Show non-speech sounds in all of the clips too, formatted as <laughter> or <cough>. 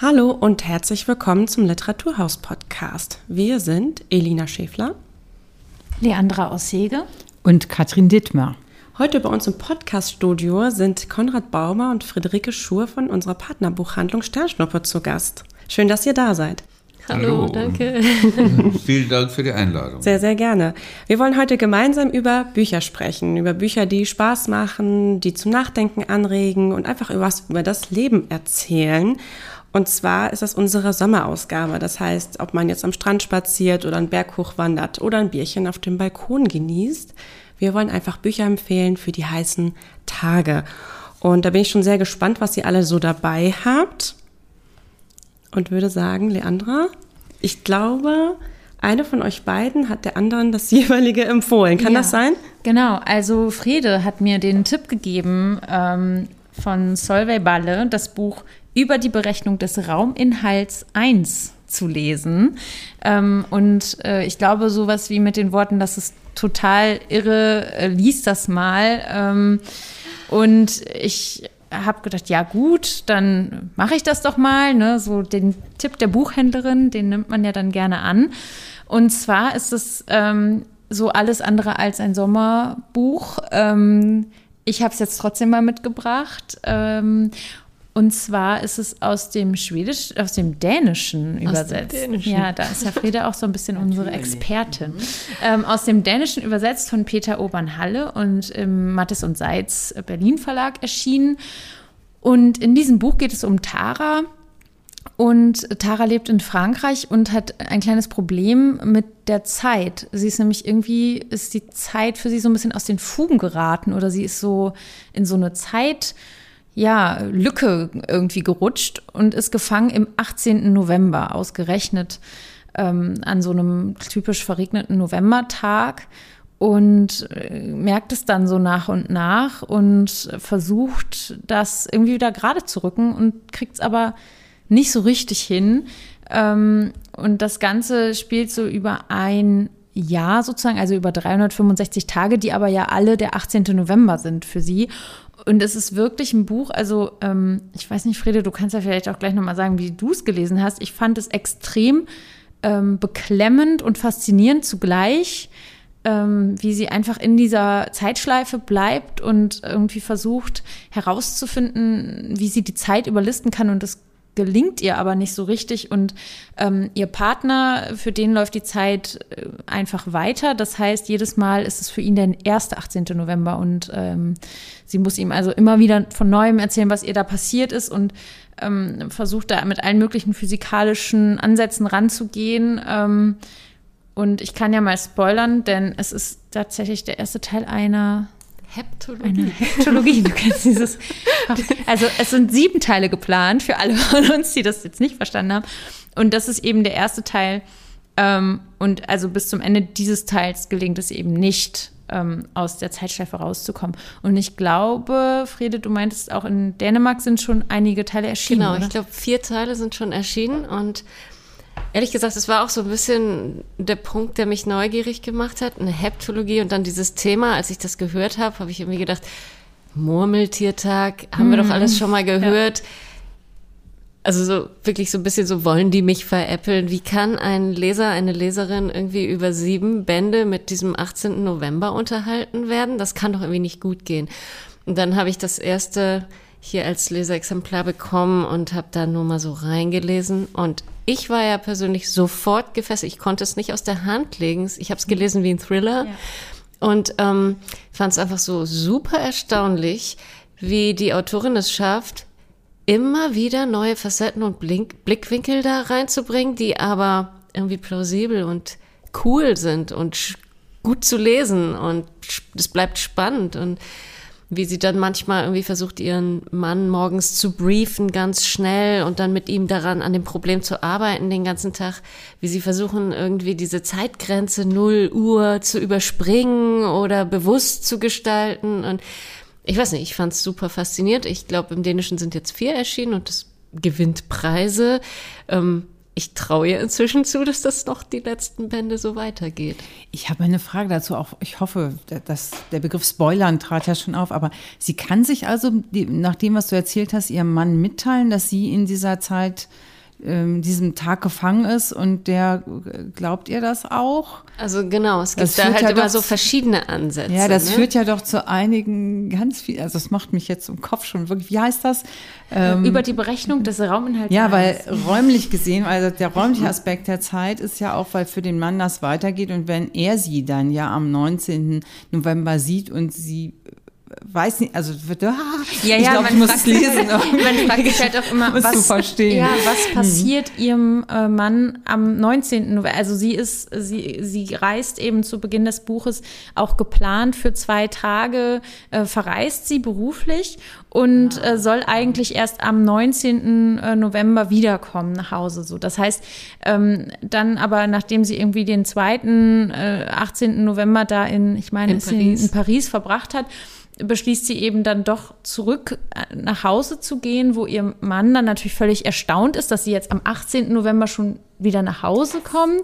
Hallo und herzlich willkommen zum Literaturhaus Podcast. Wir sind Elina Schäfler, Leandra Ossege und Katrin Dittmer. Heute bei uns im Podcaststudio sind Konrad Baumer und Friederike Schur von unserer Partnerbuchhandlung Sternschnuppe zu Gast. Schön, dass ihr da seid. Hallo, Hallo. danke. <laughs> Vielen Dank für die Einladung. Sehr, sehr gerne. Wir wollen heute gemeinsam über Bücher sprechen, über Bücher, die Spaß machen, die zum Nachdenken anregen und einfach über was über das Leben erzählen. Und zwar ist das unsere Sommerausgabe. Das heißt, ob man jetzt am Strand spaziert oder einen Berg hochwandert oder ein Bierchen auf dem Balkon genießt. Wir wollen einfach Bücher empfehlen für die heißen Tage. Und da bin ich schon sehr gespannt, was ihr alle so dabei habt. Und würde sagen, Leandra, ich glaube, eine von euch beiden hat der anderen das <laughs> jeweilige empfohlen. Kann ja, das sein? Genau, also Frede hat mir den Tipp gegeben ähm, von Solveig Balle, das Buch über die Berechnung des Rauminhalts 1 zu lesen. Ähm, und äh, ich glaube, sowas wie mit den Worten, das ist total irre, äh, lies das mal. Ähm, und ich habe gedacht, ja gut, dann mache ich das doch mal. Ne? So den Tipp der Buchhändlerin, den nimmt man ja dann gerne an. Und zwar ist es ähm, so alles andere als ein Sommerbuch. Ähm, ich habe es jetzt trotzdem mal mitgebracht. Ähm, und zwar ist es aus dem Schwedisch, aus dem Dänischen aus übersetzt. Dem Dänischen. Ja, da ist ja Frieda auch so ein bisschen <laughs> unsere Expertin. Ähm, aus dem Dänischen übersetzt von Peter Obernhalle und im Mattes und Seitz Berlin Verlag erschienen. Und in diesem Buch geht es um Tara. Und Tara lebt in Frankreich und hat ein kleines Problem mit der Zeit. Sie ist nämlich irgendwie, ist die Zeit für sie so ein bisschen aus den Fugen geraten oder sie ist so in so eine Zeit ja, Lücke irgendwie gerutscht und ist gefangen im 18. November, ausgerechnet ähm, an so einem typisch verregneten Novembertag und äh, merkt es dann so nach und nach und versucht, das irgendwie wieder gerade zu rücken und kriegt es aber nicht so richtig hin. Ähm, und das Ganze spielt so über ein Jahr sozusagen, also über 365 Tage, die aber ja alle der 18. November sind für sie. Und es ist wirklich ein Buch, also ähm, ich weiß nicht, Friede, du kannst ja vielleicht auch gleich nochmal sagen, wie du es gelesen hast. Ich fand es extrem ähm, beklemmend und faszinierend zugleich, ähm, wie sie einfach in dieser Zeitschleife bleibt und irgendwie versucht herauszufinden, wie sie die Zeit überlisten kann und das gelingt ihr aber nicht so richtig und ähm, ihr Partner, für den läuft die Zeit äh, einfach weiter. Das heißt, jedes Mal ist es für ihn der erste 18. November und ähm, sie muss ihm also immer wieder von neuem erzählen, was ihr da passiert ist und ähm, versucht da mit allen möglichen physikalischen Ansätzen ranzugehen. Ähm, und ich kann ja mal spoilern, denn es ist tatsächlich der erste Teil einer Heptologie. Eine Heptologie, du kennst dieses. <laughs> Also es sind sieben Teile geplant für alle von uns, die das jetzt nicht verstanden haben. Und das ist eben der erste Teil. Ähm, und also bis zum Ende dieses Teils gelingt es eben nicht, ähm, aus der Zeitschleife rauszukommen. Und ich glaube, Friede, du meintest auch in Dänemark sind schon einige Teile erschienen. Genau, oder? ich glaube, vier Teile sind schon erschienen und Ehrlich gesagt, es war auch so ein bisschen der Punkt, der mich neugierig gemacht hat, eine Heptologie und dann dieses Thema, als ich das gehört habe, habe ich irgendwie gedacht, Murmeltiertag, haben wir doch alles schon mal gehört. Ja. Also so wirklich so ein bisschen so wollen die mich veräppeln. Wie kann ein Leser, eine Leserin irgendwie über sieben Bände mit diesem 18. November unterhalten werden? Das kann doch irgendwie nicht gut gehen. Und dann habe ich das erste hier als Leseexemplar bekommen und habe da nur mal so reingelesen. Und ich war ja persönlich sofort gefesselt. Ich konnte es nicht aus der Hand legen. Ich habe es gelesen wie ein Thriller. Ja. Und ähm, fand es einfach so super erstaunlich, wie die Autorin es schafft, immer wieder neue Facetten und Blink Blickwinkel da reinzubringen, die aber irgendwie plausibel und cool sind und gut zu lesen und es bleibt spannend und wie sie dann manchmal irgendwie versucht, ihren Mann morgens zu briefen, ganz schnell und dann mit ihm daran an dem Problem zu arbeiten den ganzen Tag, wie sie versuchen, irgendwie diese Zeitgrenze 0 Uhr zu überspringen oder bewusst zu gestalten. Und ich weiß nicht, ich fand es super faszinierend. Ich glaube, im Dänischen sind jetzt vier erschienen und das gewinnt Preise. Ähm, ich traue ihr inzwischen zu, dass das noch die letzten Bände so weitergeht. Ich habe eine Frage dazu. Auch ich hoffe, dass der Begriff Spoilern trat ja schon auf. Aber sie kann sich also, nach dem, was du erzählt hast, ihrem Mann mitteilen, dass sie in dieser Zeit ähm, diesem Tag gefangen ist und der glaubt ihr das auch? Also genau, es gibt das da halt ja immer so verschiedene Ansätze. Ja, das ne? führt ja doch zu einigen ganz viel, also das macht mich jetzt im Kopf schon wirklich, wie heißt das? Ähm, Über die Berechnung des Rauminhalts. Ja, weil räumlich gesehen, also der räumliche Aspekt der Zeit ist ja auch, weil für den Mann das weitergeht und wenn er sie dann ja am 19. November sieht und sie weiß nicht, also ah, ja, ich glaube, ich muss es lesen. man fragt sich halt auch immer, <laughs> was, verstehen. Ja, was mhm. passiert mhm. ihrem äh, Mann am 19. November? Also sie ist, sie, sie reist eben zu Beginn des Buches auch geplant für zwei Tage, äh, verreist sie beruflich und äh, soll eigentlich erst am 19. Äh, November wiederkommen nach Hause. So, das heißt, ähm, dann aber nachdem sie irgendwie den zweiten äh, 18. November da in, ich meine, in Paris. in Paris verbracht hat, beschließt sie eben dann doch zurück äh, nach Hause zu gehen, wo ihr Mann dann natürlich völlig erstaunt ist, dass sie jetzt am 18. November schon wieder nach Hause kommt.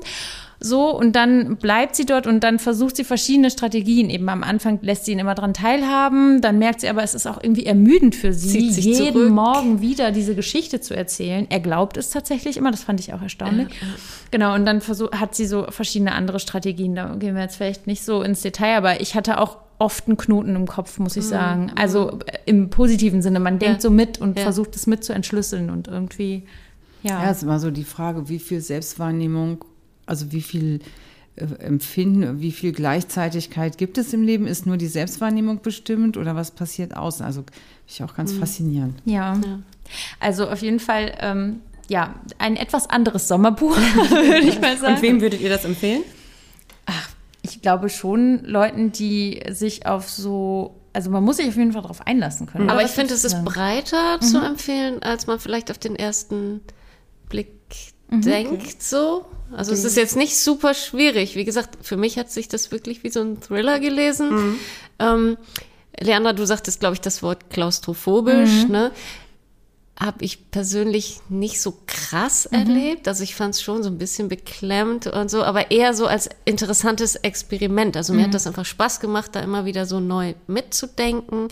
So, und dann bleibt sie dort und dann versucht sie verschiedene Strategien. Eben am Anfang lässt sie ihn immer dran teilhaben, dann merkt sie aber, es ist auch irgendwie ermüdend für sie, jeden zurück. Morgen wieder diese Geschichte zu erzählen. Er glaubt es tatsächlich immer, das fand ich auch erstaunlich. Ja. Genau, und dann versuch, hat sie so verschiedene andere Strategien. Da gehen wir jetzt vielleicht nicht so ins Detail, aber ich hatte auch oft einen Knoten im Kopf, muss ich mhm. sagen. Also äh, im positiven Sinne. Man denkt ja. so mit und ja. versucht es mit zu entschlüsseln und irgendwie, ja. Ja, es ist immer so die Frage, wie viel Selbstwahrnehmung, also wie viel äh, Empfinden, wie viel Gleichzeitigkeit gibt es im Leben? Ist nur die Selbstwahrnehmung bestimmt oder was passiert außen? Also ich auch ganz mhm. faszinierend. Ja. ja. Also auf jeden Fall, ähm, ja, ein etwas anderes Sommerbuch, <laughs> würde ich mal sagen. Und wem würdet ihr das empfehlen? Ach, ich glaube schon Leuten, die sich auf so also man muss sich auf jeden Fall darauf einlassen können. Aber ich finde, es ist breiter mhm. zu empfehlen, als man vielleicht auf den ersten Blick mhm. denkt okay. so. Also okay. es ist jetzt nicht super schwierig. Wie gesagt, für mich hat sich das wirklich wie so ein Thriller gelesen. Mhm. Ähm, Leandra, du sagtest, glaube ich, das Wort klaustrophobisch. Mhm. Ne? habe ich persönlich nicht so krass mhm. erlebt. Also ich fand es schon so ein bisschen beklemmt und so, aber eher so als interessantes Experiment. Also mir hat mhm. das einfach Spaß gemacht, da immer wieder so neu mitzudenken.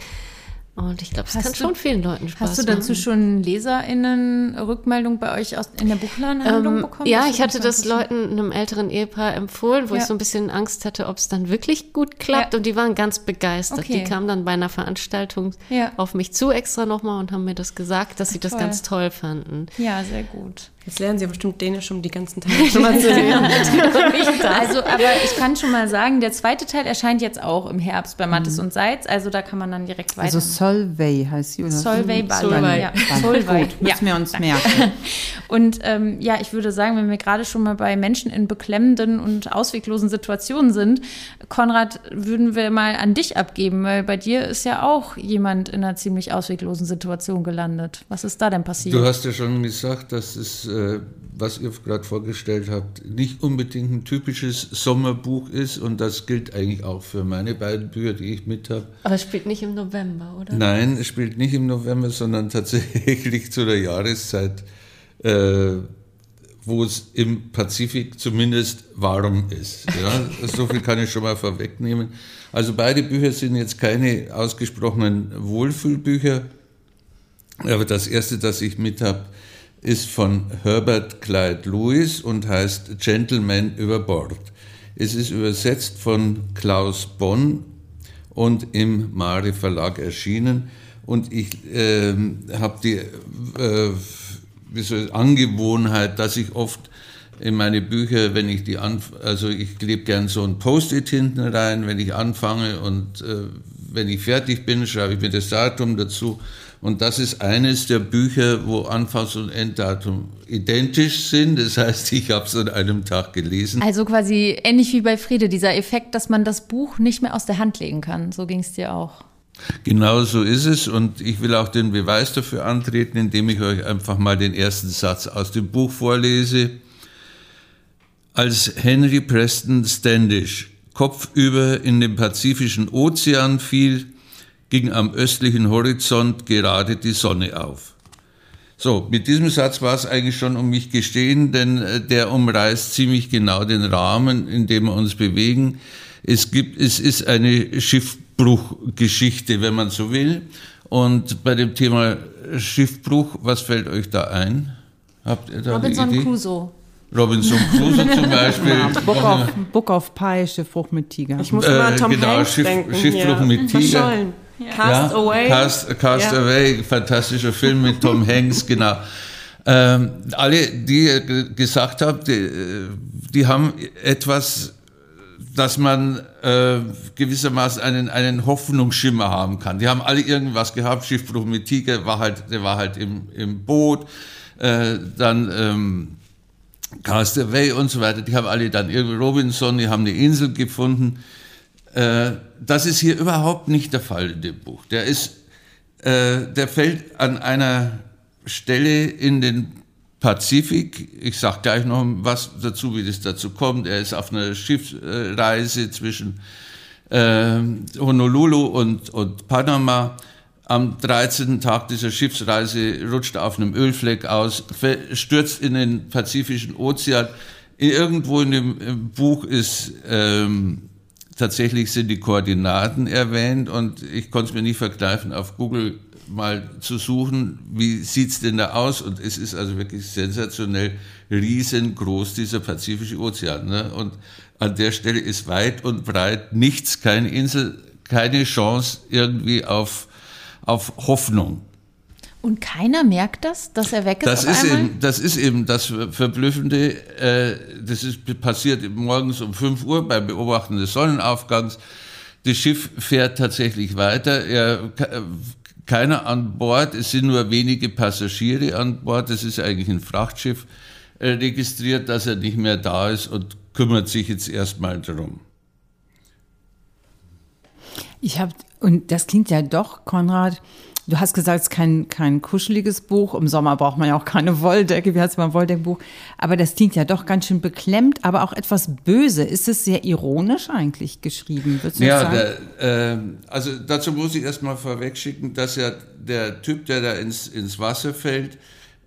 Und ich glaube, es kann du, schon vielen Leuten Spaß machen. Hast du dazu machen. schon LeserInnen-Rückmeldung bei euch aus, in der Buchladenhandlung ähm, bekommen? Ja, ich hatte das Leuten, einem älteren Ehepaar empfohlen, wo ja. ich so ein bisschen Angst hatte, ob es dann wirklich gut klappt. Ja. Und die waren ganz begeistert. Okay. Die kamen dann bei einer Veranstaltung ja. auf mich zu extra nochmal und haben mir das gesagt, dass Ach, sie das ganz toll fanden. Ja, sehr gut. Jetzt lernen Sie ja bestimmt Dänisch, um die ganzen Teile schon mal zu lernen. <laughs> also, aber ich kann schon mal sagen, der zweite Teil erscheint jetzt auch im Herbst bei Mattes mhm. und Salz. Also da kann man dann direkt weiter. Also Solvay heißt sie, oder? Solvay Solvay. Ja. Solvay. Gut, müssen ja. wir uns merken. <laughs> und ähm, ja, ich würde sagen, wenn wir gerade schon mal bei Menschen in beklemmenden und ausweglosen Situationen sind, Konrad, würden wir mal an dich abgeben, weil bei dir ist ja auch jemand in einer ziemlich ausweglosen Situation gelandet. Was ist da denn passiert? Du hast ja schon gesagt, dass es äh, was ihr gerade vorgestellt habt, nicht unbedingt ein typisches Sommerbuch ist und das gilt eigentlich auch für meine beiden Bücher, die ich mit habe. Aber es spielt nicht im November, oder? Nein, es spielt nicht im November, sondern <laughs> tatsächlich zu der Jahreszeit, äh, wo es im Pazifik zumindest warm ist. Ja? <laughs> so viel kann ich schon mal vorwegnehmen. Also beide Bücher sind jetzt keine ausgesprochenen Wohlfühlbücher, aber das erste, das ich mit habe, ist von Herbert Clyde Lewis und heißt Gentleman über Bord. Es ist übersetzt von Klaus Bonn und im Mare Verlag erschienen. Und ich äh, habe die äh, soll, Angewohnheit, dass ich oft in meine Bücher, wenn ich die an, also ich klebe gern so ein Post-it hinten rein, wenn ich anfange und äh, wenn ich fertig bin, schreibe ich mir das Datum dazu und das ist eines der Bücher, wo Anfangs- und Enddatum identisch sind. Das heißt, ich habe es an einem Tag gelesen. Also quasi ähnlich wie bei Friede, dieser Effekt, dass man das Buch nicht mehr aus der Hand legen kann. So ging es dir auch. Genau so ist es. Und ich will auch den Beweis dafür antreten, indem ich euch einfach mal den ersten Satz aus dem Buch vorlese. Als Henry Preston Standish kopfüber in den Pazifischen Ozean fiel, ging am östlichen Horizont gerade die Sonne auf. So, mit diesem Satz war es eigentlich schon um mich gestehen, denn äh, der umreißt ziemlich genau den Rahmen, in dem wir uns bewegen. Es gibt, es ist eine Schiffbruchgeschichte, wenn man so will. Und bei dem Thema Schiffbruch, was fällt euch da ein? Habt ihr da Robinson eine Idee? Crusoe. Robinson Crusoe zum <laughs> Beispiel. Book of, Book of Pie, Schiffbruch mit Tiger. Ich muss immer an Tom genau, Hanks Schiff, denken. Schiffbruch hier. mit Tiger. Verschollen. Cast Away. Cast, Cast Ja. Away, fantastischer Film mit Tom <laughs> Hanks, genau. Ähm, alle, die gesagt habt, die, äh, die haben etwas, dass man äh, gewissermaßen einen, einen Hoffnungsschimmer haben kann. Die haben alle irgendwas gehabt, Schiffbruch mit Tiger, war halt, der war halt im, im Boot, äh, dann ähm, Cast Away und so weiter, die haben alle dann irgendwie Robinson, die haben eine Insel gefunden. Äh, das ist hier überhaupt nicht der Fall in dem Buch. Der ist, äh, der fällt an einer Stelle in den Pazifik. Ich sage gleich noch was dazu, wie das dazu kommt. Er ist auf einer Schiffsreise zwischen äh, Honolulu und, und Panama. Am 13. Tag dieser Schiffsreise rutscht er auf einem Ölfleck aus, stürzt in den Pazifischen Ozean. Irgendwo in dem Buch ist ähm, tatsächlich sind die Koordinaten erwähnt und ich konnte es mir nicht verkneifen, auf Google mal zu suchen, wie sieht's denn da aus? Und es ist also wirklich sensationell riesengroß, dieser Pazifische Ozean. Ne? Und an der Stelle ist weit und breit nichts, keine Insel, keine Chance irgendwie auf, auf Hoffnung. Und keiner merkt das, dass er weg ist Das auf ist, einmal? eben, das ist eben das Verblüffende. Äh, das ist passiert morgens um 5 Uhr beim Beobachten des Sonnenaufgangs. Das Schiff fährt tatsächlich weiter. Er, ke- keiner an Bord. Es sind nur wenige Passagiere an Bord. Das ist eigentlich ein Frachtschiff äh, registriert, dass er nicht mehr da ist und kümmert sich jetzt erstmal darum. Ich habe, und das klingt ja doch, Konrad, du hast gesagt, es ist kein, kein kuscheliges Buch. Im Sommer braucht man ja auch keine Wolldecke. Wie heißt es beim Wolldeckbuch? Aber das klingt ja doch ganz schön beklemmt, aber auch etwas böse. Ist es sehr ironisch eigentlich geschrieben? Würdest du Ja, sagen? der, äh, also dazu muss ich erstmal vorweg schicken, dass ja der Typ, der da ins, ins Wasser fällt,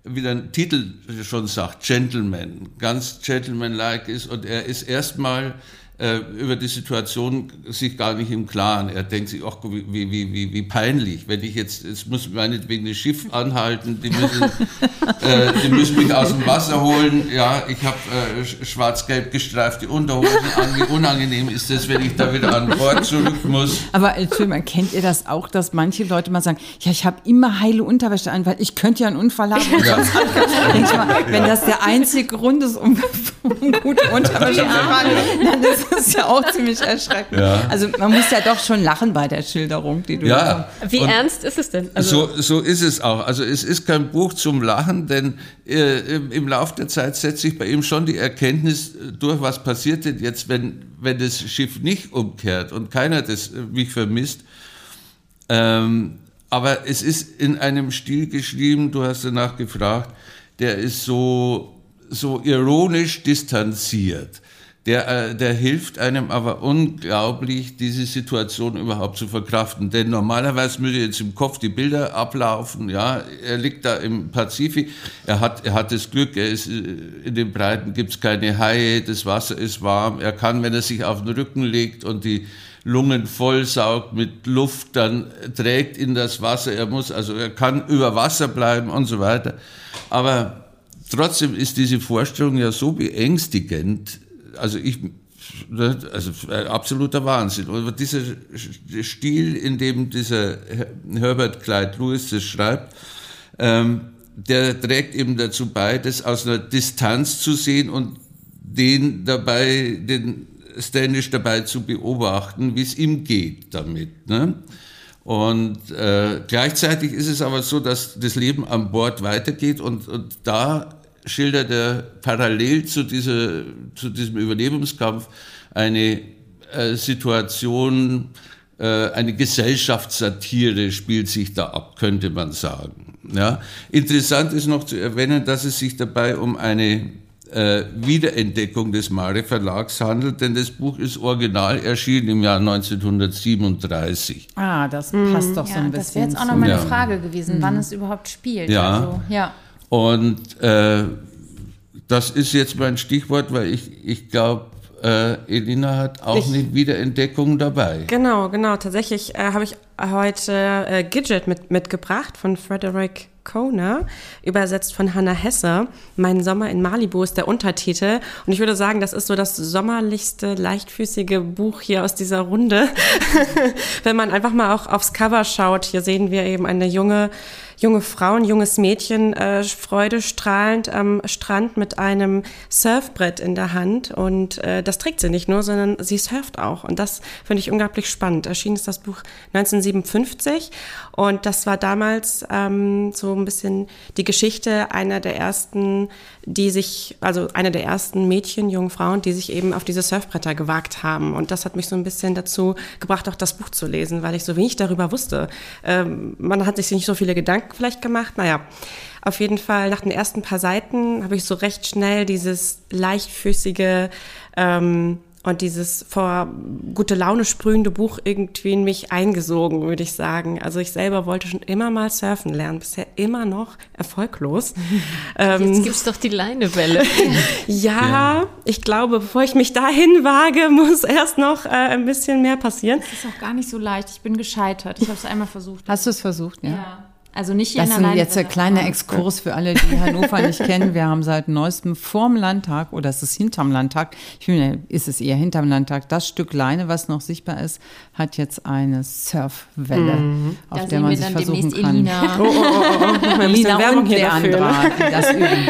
wie der Titel schon sagt, Gentleman, ganz gentlemanlike ist und er ist erstmal äh, über die Situation sich gar nicht im Klaren. Er denkt sich, ach, wie, wie, wie, wie peinlich, wenn ich jetzt, es muss meinetwegen das Schiff anhalten, die müssen, <laughs> äh, die müssen mich aus dem Wasser holen, ja, ich habe äh, sch- schwarz-gelb gestreifte Unterhosen an, wie unangenehm ist das, wenn ich da wieder an Bord zurück muss. Aber Entschuldigung, kennt ihr das auch, dass manche Leute mal sagen, ja, ich habe immer heile Unterwäsche an, weil ich könnte ja einen Unfall haben. <laughs> Ich mal, wenn das der einzige Grund ist, um, um gute Unterwäsche zu tragen, dann ist es ja auch ziemlich erschreckend. Ja. Also man muss ja doch schon lachen bei der Schilderung, die du Ja, Wie und- ernst ist es denn? Also, so, so ist es auch. Also es ist kein Buch zum Lachen, denn äh, im, im Laufe der Zeit setzt sich bei ihm schon die Erkenntnis äh, durch, was passiert denn jetzt, wenn, wenn das Schiff nicht umkehrt und keiner das äh, mich vermisst. Ähm, aber es ist in einem Stil geschrieben, du hast danach gefragt, der ist so, so ironisch distanziert. Der, äh, der hilft einem aber unglaublich, diese Situation überhaupt zu verkraften. Denn normalerweise würde jetzt im Kopf die Bilder ablaufen. Ja, er liegt da im Pazifik. Er hat, er hat das Glück, er ist, äh, in den Breiten gibt's keine Haie, das Wasser ist warm. Er kann, wenn er sich auf den Rücken legt und die Lungen vollsaugt mit Luft, dann trägt ihn das Wasser. Er muss, also er kann über Wasser bleiben und so weiter. Aber trotzdem ist diese Vorstellung ja so beängstigend. Also ich, ne, also äh, absoluter Wahnsinn. Und dieser Stil, in dem dieser Herbert Clyde Lewis das schreibt, ähm, der trägt eben dazu bei, das aus einer Distanz zu sehen und den dabei, den Standish dabei zu beobachten, wie es ihm geht damit. Ne? Und äh, gleichzeitig ist es aber so, dass das Leben an Bord weitergeht und, und da schildert er parallel zu, dieser, zu diesem Überlebenskampf eine äh, Situation, äh, eine Gesellschaftssatire spielt sich da ab, könnte man sagen. Ja? Interessant ist noch zu erwähnen, dass es sich dabei um eine äh, Wiederentdeckung des Mare Verlags handelt, denn das Buch ist original erschienen im Jahr 1937. Ah, das passt doch so Ja, ein bisschen. das wäre jetzt auch noch meine Ja. Frage gewesen, wann es überhaupt spielt. Ja. Also, ja. Und äh, das ist jetzt mein Stichwort, weil ich, ich glaube, äh, Elina hat auch Ich- eine Wiederentdeckung dabei. Genau, genau. Tatsächlich äh, habe ich heute äh, Gidget mit, mitgebracht von Frederick Kohner, übersetzt von Hannah Hesse. Mein Sommer in Malibu ist der Untertitel. Und ich würde sagen, das ist so das sommerlichste, leichtfüßige Buch hier aus dieser Runde. <laughs> Wenn man einfach mal auch aufs Cover schaut, hier sehen wir eben eine junge, junge Frau, ein junges Mädchen, äh, freudestrahlend am Strand mit einem Surfbrett in der Hand. Und äh, das trägt sie nicht nur, sondern sie surft auch. Und das finde ich unglaublich spannend. Erschienen ist das Buch 1957 und das war damals ähm, so ein bisschen die Geschichte einer der ersten, die sich, also einer der ersten Mädchen, jungen Frauen, die sich eben auf diese Surfbretter gewagt haben. Und das hat mich so ein bisschen dazu gebracht, auch das Buch zu lesen, weil ich so wenig darüber wusste. Ähm, man hat sich nicht so viele Gedanken vielleicht gemacht. Naja, auf jeden Fall nach den ersten paar Seiten habe ich so recht schnell dieses leichtfüßige ähm, und dieses vor gute Laune sprühende Buch irgendwie in mich eingesogen, würde ich sagen. Also ich selber wollte schon immer mal surfen lernen, bisher immer noch erfolglos. <laughs> ähm, Jetzt gibt's doch die Leinewelle. <laughs> ja, ich glaube, bevor ich mich dahin wage, <laughs> muss erst noch äh, ein bisschen mehr passieren. Das ist auch gar nicht so leicht. Ich bin gescheitert. Ich habe es einmal versucht. Hast du es versucht, ja? Ja. Also nicht hier Das in ist der jetzt der Leinwelle, kleine aber- Exkurs für alle, die Hannover nicht <laughs> kennen. Wir haben seit neuestem vorm Landtag, oder es ist hinterm Landtag, ich finde, ist es eher hinterm Landtag, das Stück Leine, was noch sichtbar ist, hat jetzt eine Surfwelle, auf Da der man wir sich dann versuchen kann. Elina. Oh, oh, oh, oh, noch mal ein bisschen Lina Werbung und hier dafür. ne? Leandra, die das üben.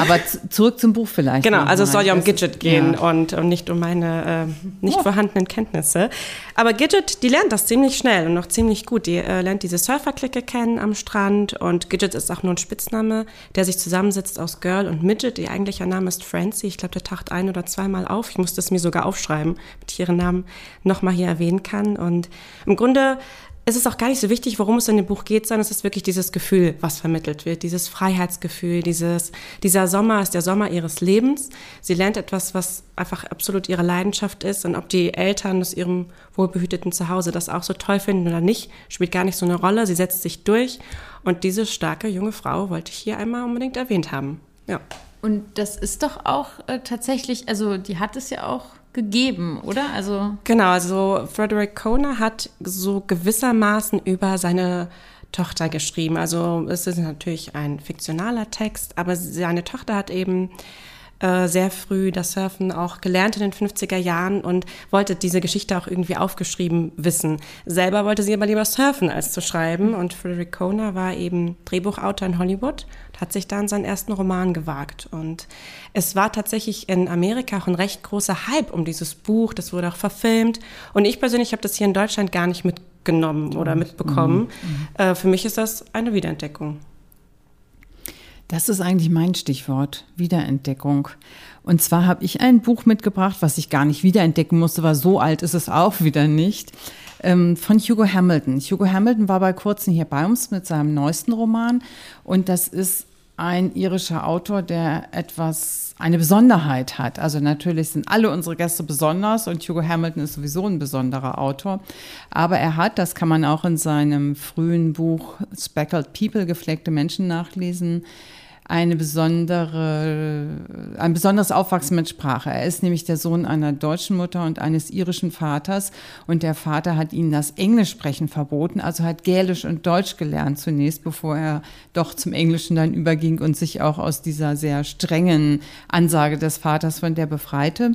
Aber zurück zum Buch vielleicht. Genau, also es soll ja um Das- Gidget gehen ja. und, und nicht um meine äh, nicht vorhandenen Kenntnisse. Aber Gidget, die lernt das ziemlich schnell und noch ziemlich gut. Die äh, lernt diese Surferklicke kennen am Strand und Gidget ist auch nur ein Spitzname, der sich zusammensetzt aus Girl und Midget. Ihr eigentlicher Name ist Francie. Ich glaube, der taucht ein oder zweimal auf. Ich musste es mir sogar aufschreiben, damit ich ihren Namen nochmal hier erwähnen kann. Und im Grunde es ist auch gar nicht so wichtig, worum es in dem Buch geht, sondern es ist wirklich dieses Gefühl, was vermittelt wird, dieses Freiheitsgefühl, dieses, dieser Sommer ist der Sommer ihres Lebens. Sie lernt etwas, was einfach absolut ihre Leidenschaft ist und ob die Eltern aus ihrem wohlbehüteten Zuhause das auch so toll finden oder nicht, spielt gar nicht so eine Rolle. Sie setzt sich durch und diese starke junge Frau wollte ich hier einmal unbedingt erwähnt haben. Ja. Und das ist doch auch äh, tatsächlich, also die hat es ja auch gegeben, oder? Also Genau, also Frederick Kohner hat so gewissermaßen über seine Tochter geschrieben. Also es ist natürlich ein fiktionaler Text, aber seine Tochter hat eben äh, sehr früh das Surfen auch gelernt in den 50er Jahren und wollte diese Geschichte auch irgendwie aufgeschrieben wissen. Selber wollte sie aber lieber surfen als zu schreiben und Frederick Kohner war eben Drehbuchautor in Hollywood und hat sich dann seinen ersten Roman gewagt und es war tatsächlich in Amerika auch ein recht großer Hype um dieses Buch, das wurde auch verfilmt und ich persönlich habe das hier in Deutschland gar nicht mitgenommen oder mitbekommen. Äh, für mich ist das eine Wiederentdeckung. Das ist eigentlich mein Stichwort, Wiederentdeckung. Und zwar habe ich ein Buch mitgebracht, was ich gar nicht wiederentdecken musste, weil so alt ist es auch wieder nicht, ähm, von Hugo Hamilton. Hugo Hamilton war bei kurzem hier bei uns mit seinem neuesten Roman und das ist ein irischer Autor, der etwas, eine Besonderheit hat. Also natürlich sind alle unsere Gäste besonders und Hugo Hamilton ist sowieso ein besonderer Autor. Aber er hat, das kann man auch in seinem frühen Buch Speckled People, gefleckte Menschen nachlesen, eine besondere, ein besonderes Aufwachsen mit Sprache. Er ist nämlich der Sohn einer deutschen Mutter und eines irischen Vaters und der Vater hat ihm das Englischsprechen verboten, also hat Gälisch und Deutsch gelernt zunächst, bevor er doch zum Englischen dann überging und sich auch aus dieser sehr strengen Ansage des Vaters von der befreite.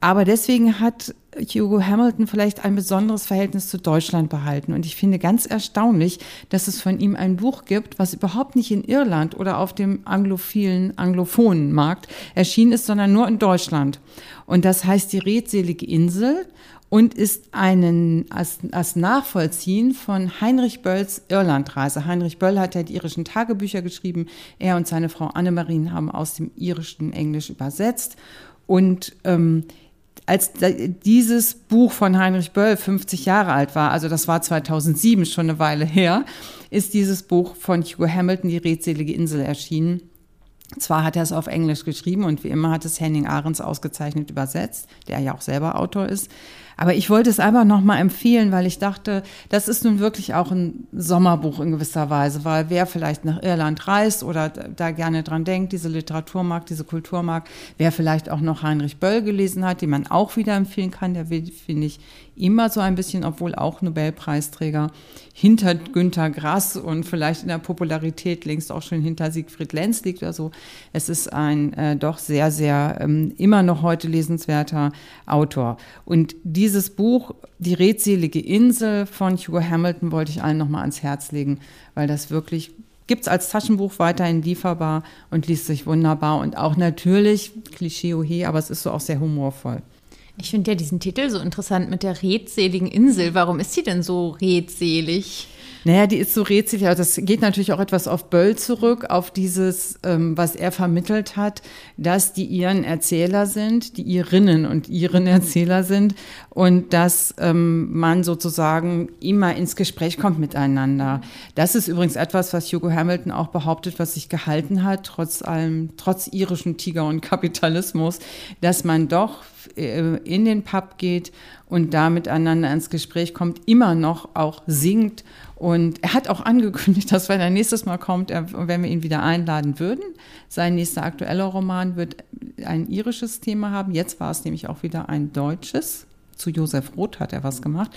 Aber deswegen hat Hugo Hamilton vielleicht ein besonderes Verhältnis zu Deutschland behalten. Und ich finde ganz erstaunlich, dass es von ihm ein Buch gibt, was überhaupt nicht in Irland oder auf dem anglophilen, anglophonen Markt erschienen ist, sondern nur in Deutschland. Und das heißt die redselige Insel und ist einen, als, als Nachvollziehen von Heinrich Bölls Irlandreise. Heinrich Böll hat ja die irischen Tagebücher geschrieben. Er und seine Frau Annemarien haben aus dem irischen Englisch übersetzt. Und ähm, als dieses Buch von Heinrich Böll 50 Jahre alt war, also das war 2007 schon eine Weile her, ist dieses Buch von Hugo Hamilton, Die redselige Insel, erschienen. Zwar hat er es auf Englisch geschrieben und wie immer hat es Henning Ahrens ausgezeichnet übersetzt, der ja auch selber Autor ist. Aber ich wollte es einfach nochmal empfehlen, weil ich dachte, das ist nun wirklich auch ein Sommerbuch in gewisser Weise, weil wer vielleicht nach Irland reist oder da gerne dran denkt, diese Literatur mag, diese Kultur mag, wer vielleicht auch noch Heinrich Böll gelesen hat, den man auch wieder empfehlen kann, der finde ich, immer so ein bisschen, obwohl auch Nobelpreisträger, hinter Günter Grass und vielleicht in der Popularität längst auch schon hinter Siegfried Lenz liegt oder so. Es ist ein äh, doch sehr, sehr ähm, immer noch heute lesenswerter Autor. Und dieses Buch, Die redselige Insel von Hugo Hamilton, wollte ich allen nochmal ans Herz legen, weil das wirklich gibt es als Taschenbuch weiterhin lieferbar und liest sich wunderbar und auch natürlich, Klischee, ohe, aber es ist so auch sehr humorvoll. Ich finde ja diesen Titel so interessant mit der redseligen Insel. Warum ist sie denn so redselig? Naja, die ist so rätselig. Also das geht natürlich auch etwas auf Böll zurück, auf dieses, ähm, was er vermittelt hat, dass die ihren Erzähler sind, die ihrinnen und ihren Erzähler sind und dass ähm, man sozusagen immer ins Gespräch kommt miteinander. Das ist übrigens etwas, was Hugo Hamilton auch behauptet, was sich gehalten hat, trotz allem, trotz irischen Tiger und Kapitalismus, dass man doch äh, in den Pub geht und da miteinander ins Gespräch kommt, immer noch auch singt. Und er hat auch angekündigt, dass wenn er nächstes Mal kommt, er, wenn wir ihn wieder einladen würden, sein nächster aktueller Roman wird ein irisches Thema haben. Jetzt war es nämlich auch wieder ein deutsches. Zu Josef Roth hat er was gemacht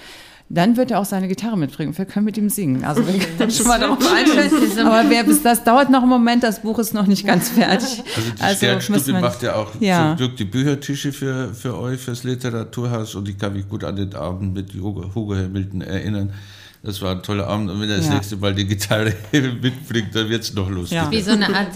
dann wird er auch seine Gitarre mitbringen. Wir können mit ihm singen. Also wir <laughs> können schon mal darauf einstellen. Aber wer bis das dauert noch einen Moment, das Buch ist noch nicht ganz fertig. Also die also Sternstube macht ja auch ja. zum Glück die Büchertische für, für euch, fürs Literaturhaus und ich kann mich gut an den Abend mit Hugo, Hugo Hamilton erinnern. Das war ein toller Abend. Und wenn er das ja. nächste Mal die Gitarre <laughs> mitbringt, dann wird es noch lustig. Ja. Wie so eine Art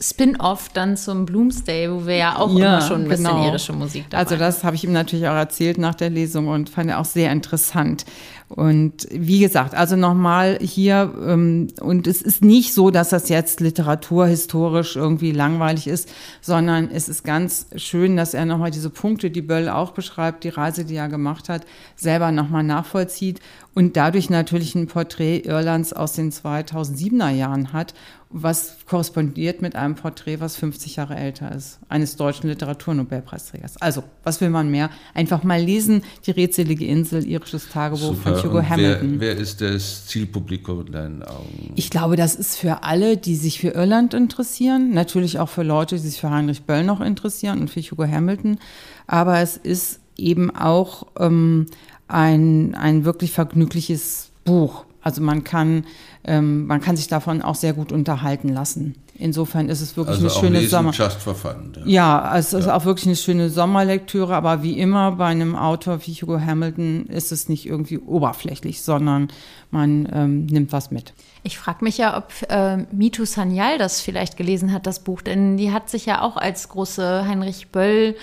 Spin-off dann zum Bloomsday, wo wir ja auch ja, immer schon ein bisschen genau. irische Musik dabei Also das habe ich ihm natürlich auch erzählt nach der Lesung und fand er auch sehr interessant. Und wie gesagt, also nochmal hier, ähm, und es ist nicht so, dass das jetzt literaturhistorisch irgendwie langweilig ist, sondern es ist ganz schön, dass er nochmal diese Punkte, die Böll auch beschreibt, die Reise, die er gemacht hat, selber nochmal nachvollzieht und dadurch natürlich ein Porträt Irlands aus den 2007er Jahren hat was korrespondiert mit einem Porträt, was 50 Jahre älter ist, eines deutschen Literaturnobelpreisträgers. Also, was will man mehr? Einfach mal lesen, die rätselige Insel, irisches Tagebuch Super. von Hugo Und Hamilton. Wer, wer, ist das Zielpublikum in deinen Augen? Ich glaube, das ist für alle, die sich für Irland interessieren, natürlich auch für Leute, die sich für Heinrich Böll noch interessieren und für Hugo Hamilton, aber es ist eben auch ähm, ein, ein wirklich vergnügliches Buch. Also man kann ähm, man kann sich davon auch sehr gut unterhalten lassen. Insofern ist es wirklich also eine schöne Sommer. Just for fun, ja. ja, es ist auch wirklich eine schöne Sommerlektüre, aber wie immer bei einem Autor wie Hugo Hamilton ist es nicht irgendwie oberflächlich, sondern man ähm, nimmt was mit. Ich frage mich ja, ob äh, Mitu Sanyal das vielleicht gelesen hat, das Buch, denn die hat sich ja auch als große Heinrich Böll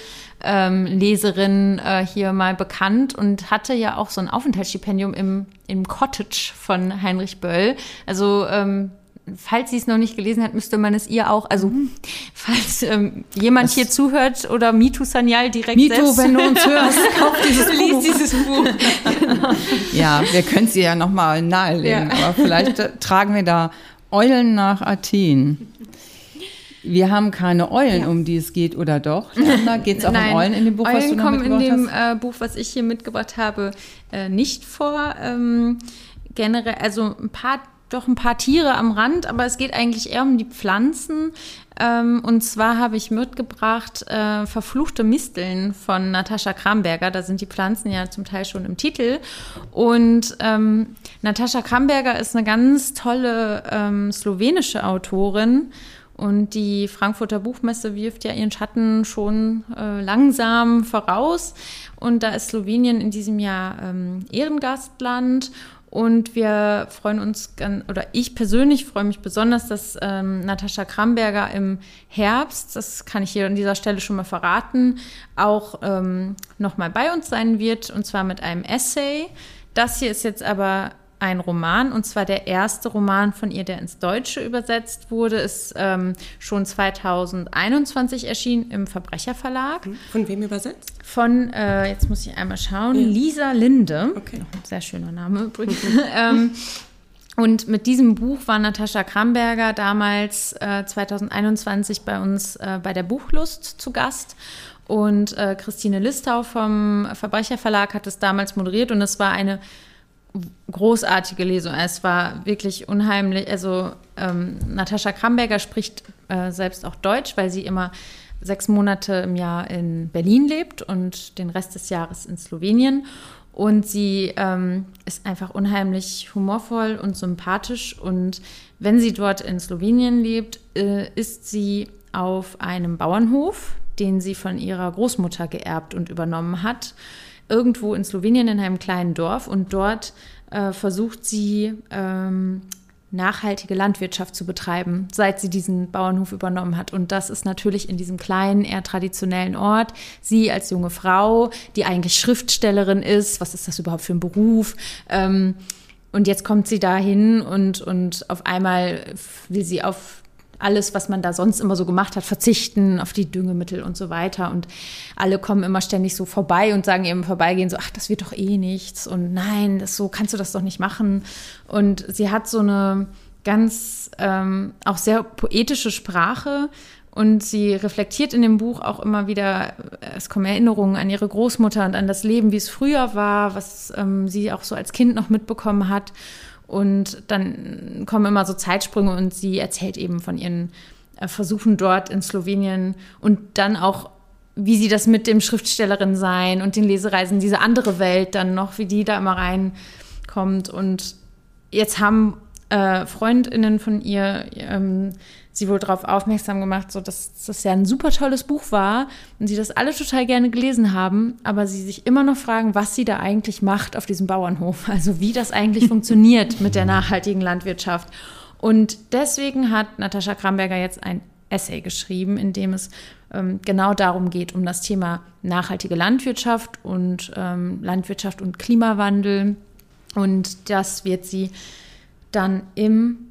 ähm, Leserin äh, hier mal bekannt und hatte ja auch so ein Aufenthaltsstipendium im, im Cottage von Heinrich Böll. Also ähm, falls sie es noch nicht gelesen hat, müsste man es ihr auch, also mhm. falls ähm, jemand das hier zuhört oder Mitu Sanyal direkt Mitu, selbst, wenn du uns <laughs> hörst, kauf dieses Buch. Lies dieses Buch. genau. <laughs> Ja, wir können sie ja nochmal nahelegen, ja. aber vielleicht äh, tragen wir da Eulen nach Athen. Wir haben keine Eulen, ja. um die es geht, oder doch? Da geht es auch Nein, um Eulen in dem Buch, Eulen was du noch kommen in dem äh, Buch, was ich hier mitgebracht habe, äh, nicht vor. Ähm, generell, also ein paar, doch ein paar Tiere am Rand, aber es geht eigentlich eher um die Pflanzen. Ähm, und zwar habe ich mitgebracht äh, Verfluchte Misteln von Natascha Kramberger. Da sind die Pflanzen ja zum Teil schon im Titel. Und ähm, Natascha Kramberger ist eine ganz tolle ähm, slowenische Autorin. Und die Frankfurter Buchmesse wirft ja ihren Schatten schon äh, langsam voraus. Und da ist Slowenien in diesem Jahr ähm, Ehrengastland. Und wir freuen uns, oder ich persönlich freue mich besonders, dass ähm, Natascha Kramberger im Herbst, das kann ich hier an dieser Stelle schon mal verraten, auch ähm, nochmal bei uns sein wird, und zwar mit einem Essay. Das hier ist jetzt aber ein Roman, und zwar der erste Roman von ihr, der ins Deutsche übersetzt wurde, ist ähm, schon 2021 erschienen im Verbrecherverlag. Von wem übersetzt? Von, äh, jetzt muss ich einmal schauen, ja. Lisa Linde. Okay. Ein sehr schöner Name übrigens. <laughs> ähm, Und mit diesem Buch war Natascha Kramberger damals äh, 2021 bei uns äh, bei der Buchlust zu Gast. Und äh, Christine Listau vom Verbrecherverlag hat es damals moderiert und es war eine großartige Lesung. Es war wirklich unheimlich. Also ähm, Natascha Kramberger spricht äh, selbst auch Deutsch, weil sie immer sechs Monate im Jahr in Berlin lebt und den Rest des Jahres in Slowenien. Und sie ähm, ist einfach unheimlich humorvoll und sympathisch. Und wenn sie dort in Slowenien lebt, äh, ist sie auf einem Bauernhof, den sie von ihrer Großmutter geerbt und übernommen hat. Irgendwo in Slowenien in einem kleinen Dorf. Und dort äh, versucht sie ähm, nachhaltige Landwirtschaft zu betreiben, seit sie diesen Bauernhof übernommen hat. Und das ist natürlich in diesem kleinen, eher traditionellen Ort. Sie als junge Frau, die eigentlich Schriftstellerin ist, was ist das überhaupt für ein Beruf? Ähm, und jetzt kommt sie dahin und, und auf einmal will sie auf alles, was man da sonst immer so gemacht hat, verzichten auf die Düngemittel und so weiter. Und alle kommen immer ständig so vorbei und sagen eben Vorbeigehen so, ach, das wird doch eh nichts und nein, das, so kannst du das doch nicht machen. Und sie hat so eine ganz ähm, auch sehr poetische Sprache und sie reflektiert in dem Buch auch immer wieder, es kommen Erinnerungen an ihre Großmutter und an das Leben, wie es früher war, was ähm, sie auch so als Kind noch mitbekommen hat. Und dann kommen immer so Zeitsprünge und sie erzählt eben von ihren äh, Versuchen dort in Slowenien und dann auch, wie sie das mit dem Schriftstellerin sein und den Lesereisen, diese andere Welt dann noch, wie die da immer reinkommt. Und jetzt haben äh, Freundinnen von ihr ähm, sie wohl darauf aufmerksam gemacht, so dass das ja ein super tolles Buch war und sie das alle total gerne gelesen haben, aber sie sich immer noch fragen, was sie da eigentlich macht auf diesem Bauernhof, <laughs> also wie das eigentlich funktioniert <laughs> mit der nachhaltigen Landwirtschaft. Und deswegen hat Natascha Kramberger jetzt ein Essay geschrieben, in dem es ähm, genau darum geht, um das Thema nachhaltige Landwirtschaft und ähm, Landwirtschaft und Klimawandel. Und das wird sie dann im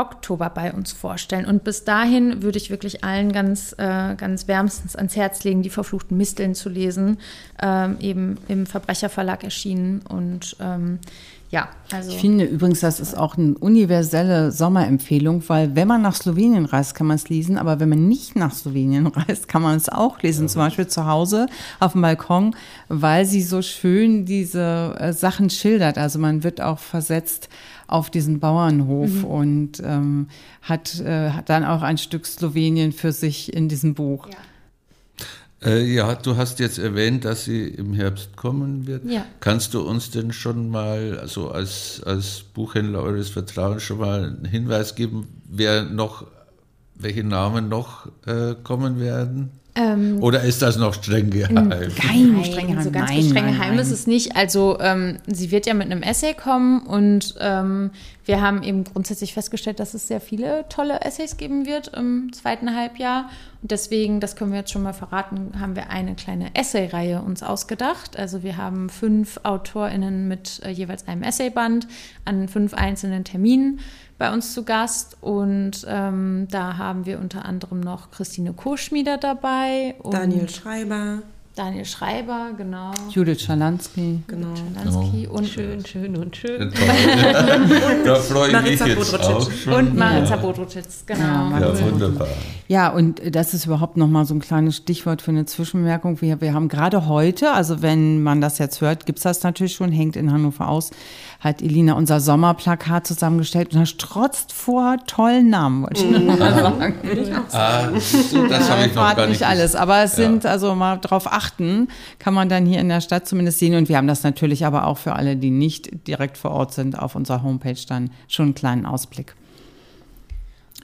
Oktober bei uns vorstellen. Und bis dahin würde ich wirklich allen ganz, äh, ganz wärmstens ans Herz legen, die verfluchten Misteln zu lesen, ähm, eben im Verbrecherverlag erschienen. Und ähm, ja, also. Ich finde übrigens, das ist auch eine universelle Sommerempfehlung, weil wenn man nach Slowenien reist, kann man es lesen, aber wenn man nicht nach Slowenien <laughs> reist, kann man es auch lesen, ja. zum Beispiel zu Hause auf dem Balkon, weil sie so schön diese äh, Sachen schildert. Also man wird auch versetzt auf diesen Bauernhof mhm. und ähm, hat, äh, hat dann auch ein Stück Slowenien für sich in diesem Buch. Ja. Äh, ja, du hast jetzt erwähnt, dass sie im Herbst kommen wird. Ja. Kannst du uns denn schon mal, also als, als Buchhändler eures Vertrauens, schon mal einen Hinweis geben, wer noch, welche Namen noch äh, kommen werden? Ähm, Oder ist das noch streng geheim? Nein, streng geheim. So ganz nein, streng nein, geheim nein. ist es nicht. Also ähm, sie wird ja mit einem Essay kommen und ähm, wir haben eben grundsätzlich festgestellt, dass es sehr viele tolle Essays geben wird im zweiten Halbjahr. Und deswegen, das können wir jetzt schon mal verraten, haben wir eine kleine Essay-Reihe uns ausgedacht. Also wir haben fünf AutorInnen mit äh, jeweils einem Essayband an fünf einzelnen Terminen bei uns zu Gast und ähm, da haben wir unter anderem noch Christine Koschmieder dabei. Daniel Schreiber. Daniel Schreiber, genau. Judith Schalansky. Genau. Schalansky oh. und schön, schön und schön. <laughs> da freue ich mich jetzt auch schon. Und Maritza ja. Bodrutschitz, genau. Ja, ja, wunderbar. Ja, und das ist überhaupt nochmal so ein kleines Stichwort für eine Zwischenmerkung. Wir, wir haben gerade heute, also wenn man das jetzt hört, gibt es das natürlich schon, hängt in Hannover aus, hat Elina unser Sommerplakat zusammengestellt und das strotzt vor tollen Namen, wollte ich nur mal sagen. Ah, das habe ich noch gar nicht. nicht alles, aber es ja. sind, also mal drauf achten, kann man dann hier in der Stadt zumindest sehen und wir haben das natürlich aber auch für alle, die nicht direkt vor Ort sind, auf unserer Homepage dann schon einen kleinen Ausblick.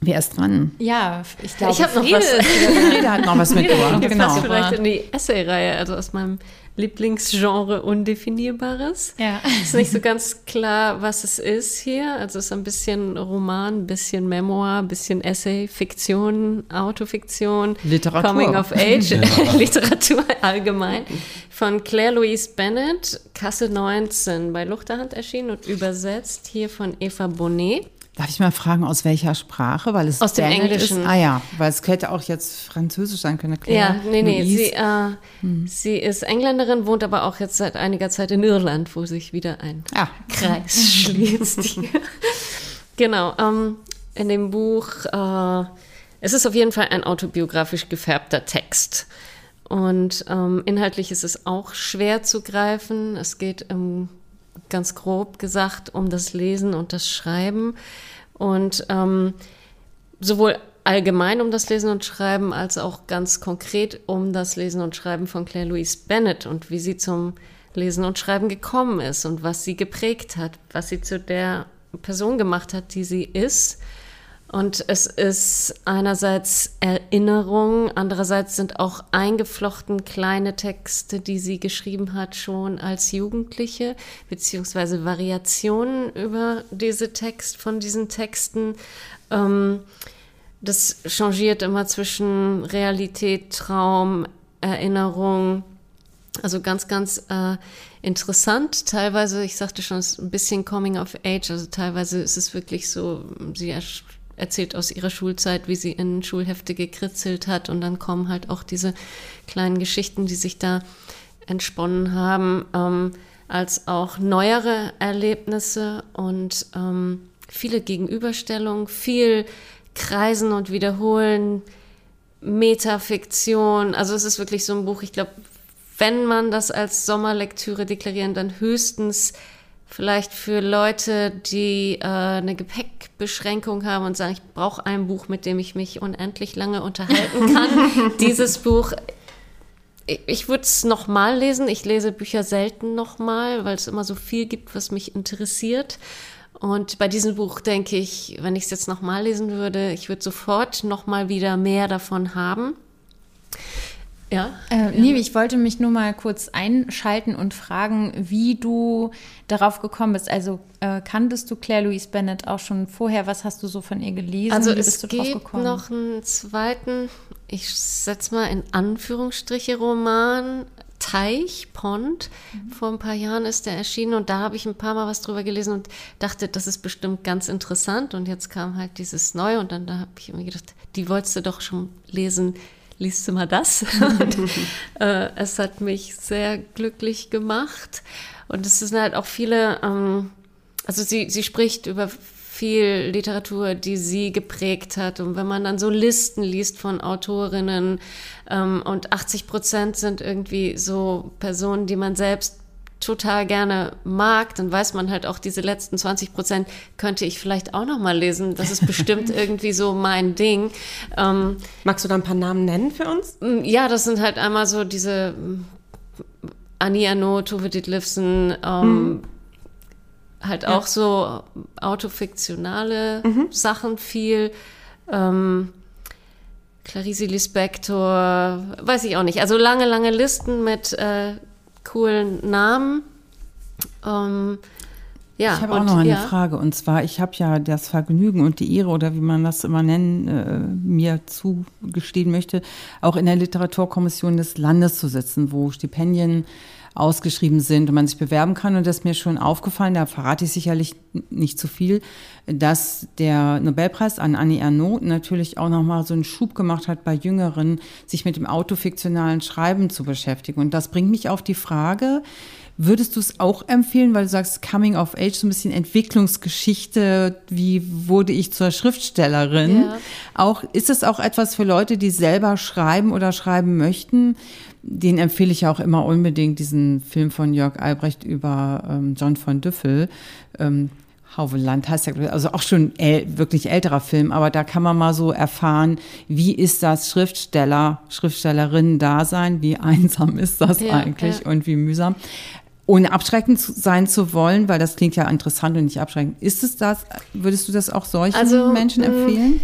Wer ist dran? Ja, ich glaube, ich habe noch was. <laughs> Friede hat noch was mitgebracht. Genau. vielleicht in die Essay-Reihe, also aus meinem Lieblingsgenre Undefinierbares. Ja. Ist nicht so ganz klar, was es ist hier. Also es ist ein bisschen Roman, ein bisschen Memoir, ein bisschen Essay, Fiktion, Autofiktion, Literatur. Coming of <laughs> Age, ja. <laughs> Literatur allgemein. Von Claire Louise Bennett, Kasse 19 bei Luchterhand erschienen und übersetzt hier von Eva Bonnet. Darf ich mal fragen, aus welcher Sprache? Weil es aus dem Englischen. Ist? Ah ja, weil es hätte auch jetzt Französisch sein können. Claire. Ja, nee, nee. Sie, äh, hm. sie ist Engländerin, wohnt aber auch jetzt seit einiger Zeit in Irland, wo sich wieder ein ah. Kreis <laughs> schließt. Genau, ähm, in dem Buch, äh, es ist auf jeden Fall ein autobiografisch gefärbter Text. Und ähm, inhaltlich ist es auch schwer zu greifen. Es geht ähm, ganz grob gesagt um das Lesen und das Schreiben. Und ähm, sowohl allgemein um das Lesen und Schreiben als auch ganz konkret um das Lesen und Schreiben von Claire Louise Bennett und wie sie zum Lesen und Schreiben gekommen ist und was sie geprägt hat, was sie zu der Person gemacht hat, die sie ist. Und es ist einerseits Erinnerung, andererseits sind auch eingeflochten kleine Texte, die sie geschrieben hat, schon als Jugendliche, beziehungsweise Variationen über diese Text, von diesen Texten. Ähm, das changiert immer zwischen Realität, Traum, Erinnerung. Also ganz, ganz äh, interessant. Teilweise, ich sagte schon, es ist ein bisschen Coming of Age. Also teilweise ist es wirklich so, sie erzählt aus ihrer Schulzeit, wie sie in Schulhefte gekritzelt hat. Und dann kommen halt auch diese kleinen Geschichten, die sich da entsponnen haben, ähm, als auch neuere Erlebnisse und ähm, viele Gegenüberstellungen, viel Kreisen und Wiederholen, Metafiktion. Also es ist wirklich so ein Buch, ich glaube, wenn man das als Sommerlektüre deklarieren, dann höchstens vielleicht für Leute, die äh, eine Gepäckbeschränkung haben und sagen, ich brauche ein Buch, mit dem ich mich unendlich lange unterhalten kann. <laughs> Dieses Buch, ich, ich würde es nochmal lesen. Ich lese Bücher selten nochmal, weil es immer so viel gibt, was mich interessiert. Und bei diesem Buch denke ich, wenn ich es jetzt nochmal lesen würde, ich würde sofort nochmal wieder mehr davon haben. Ja. Äh, nee, ich wollte mich nur mal kurz einschalten und fragen, wie du darauf gekommen bist. Also äh, kanntest du Claire Louise Bennett auch schon vorher? Was hast du so von ihr gelesen? Also wie es gibt noch einen zweiten, ich setze mal in Anführungsstriche Roman, Teich, Pond. Mhm. Vor ein paar Jahren ist der erschienen und da habe ich ein paar Mal was drüber gelesen und dachte, das ist bestimmt ganz interessant. Und jetzt kam halt dieses Neue und dann da habe ich mir gedacht, die wolltest du doch schon lesen. Liest du mal das? <laughs> und, äh, es hat mich sehr glücklich gemacht. Und es sind halt auch viele, ähm, also sie, sie spricht über viel Literatur, die sie geprägt hat. Und wenn man dann so Listen liest von Autorinnen ähm, und 80 Prozent sind irgendwie so Personen, die man selbst total gerne mag, dann weiß man halt auch, diese letzten 20 Prozent könnte ich vielleicht auch noch mal lesen. Das ist bestimmt <laughs> irgendwie so mein Ding. Ähm, Magst du da ein paar Namen nennen für uns? Ja, das sind halt einmal so diese Annie Arnaud, Tove Ditlevsen, ähm, mhm halt ja. auch so autofiktionale mhm. Sachen viel. Ähm, Clarice Lispector, weiß ich auch nicht. Also lange, lange Listen mit äh, coolen Namen. Ähm, ja, ich habe auch noch eine ja. Frage und zwar, ich habe ja das Vergnügen und die Ehre oder wie man das immer nennen, äh, mir zugestehen möchte, auch in der Literaturkommission des Landes zu sitzen, wo Stipendien ausgeschrieben sind und man sich bewerben kann. Und das ist mir schon aufgefallen, da verrate ich sicherlich nicht zu viel, dass der Nobelpreis an Annie Ernaux natürlich auch nochmal so einen Schub gemacht hat bei Jüngeren, sich mit dem autofiktionalen Schreiben zu beschäftigen. Und das bringt mich auf die Frage, Würdest du es auch empfehlen, weil du sagst, Coming of Age, so ein bisschen Entwicklungsgeschichte, wie wurde ich zur Schriftstellerin? Ja. Auch, ist es auch etwas für Leute, die selber schreiben oder schreiben möchten? Den empfehle ich auch immer unbedingt, diesen Film von Jörg Albrecht über ähm, John von Düffel. Ähm, Hauveland heißt ja, also auch schon wirklich älterer Film, aber da kann man mal so erfahren, wie ist das Schriftsteller, Schriftstellerinnen-Dasein, wie einsam ist das ja, eigentlich ja. und wie mühsam ohne abschreckend sein zu wollen, weil das klingt ja interessant und nicht abschreckend. Ist es das? Würdest du das auch solchen also, Menschen mm, empfehlen?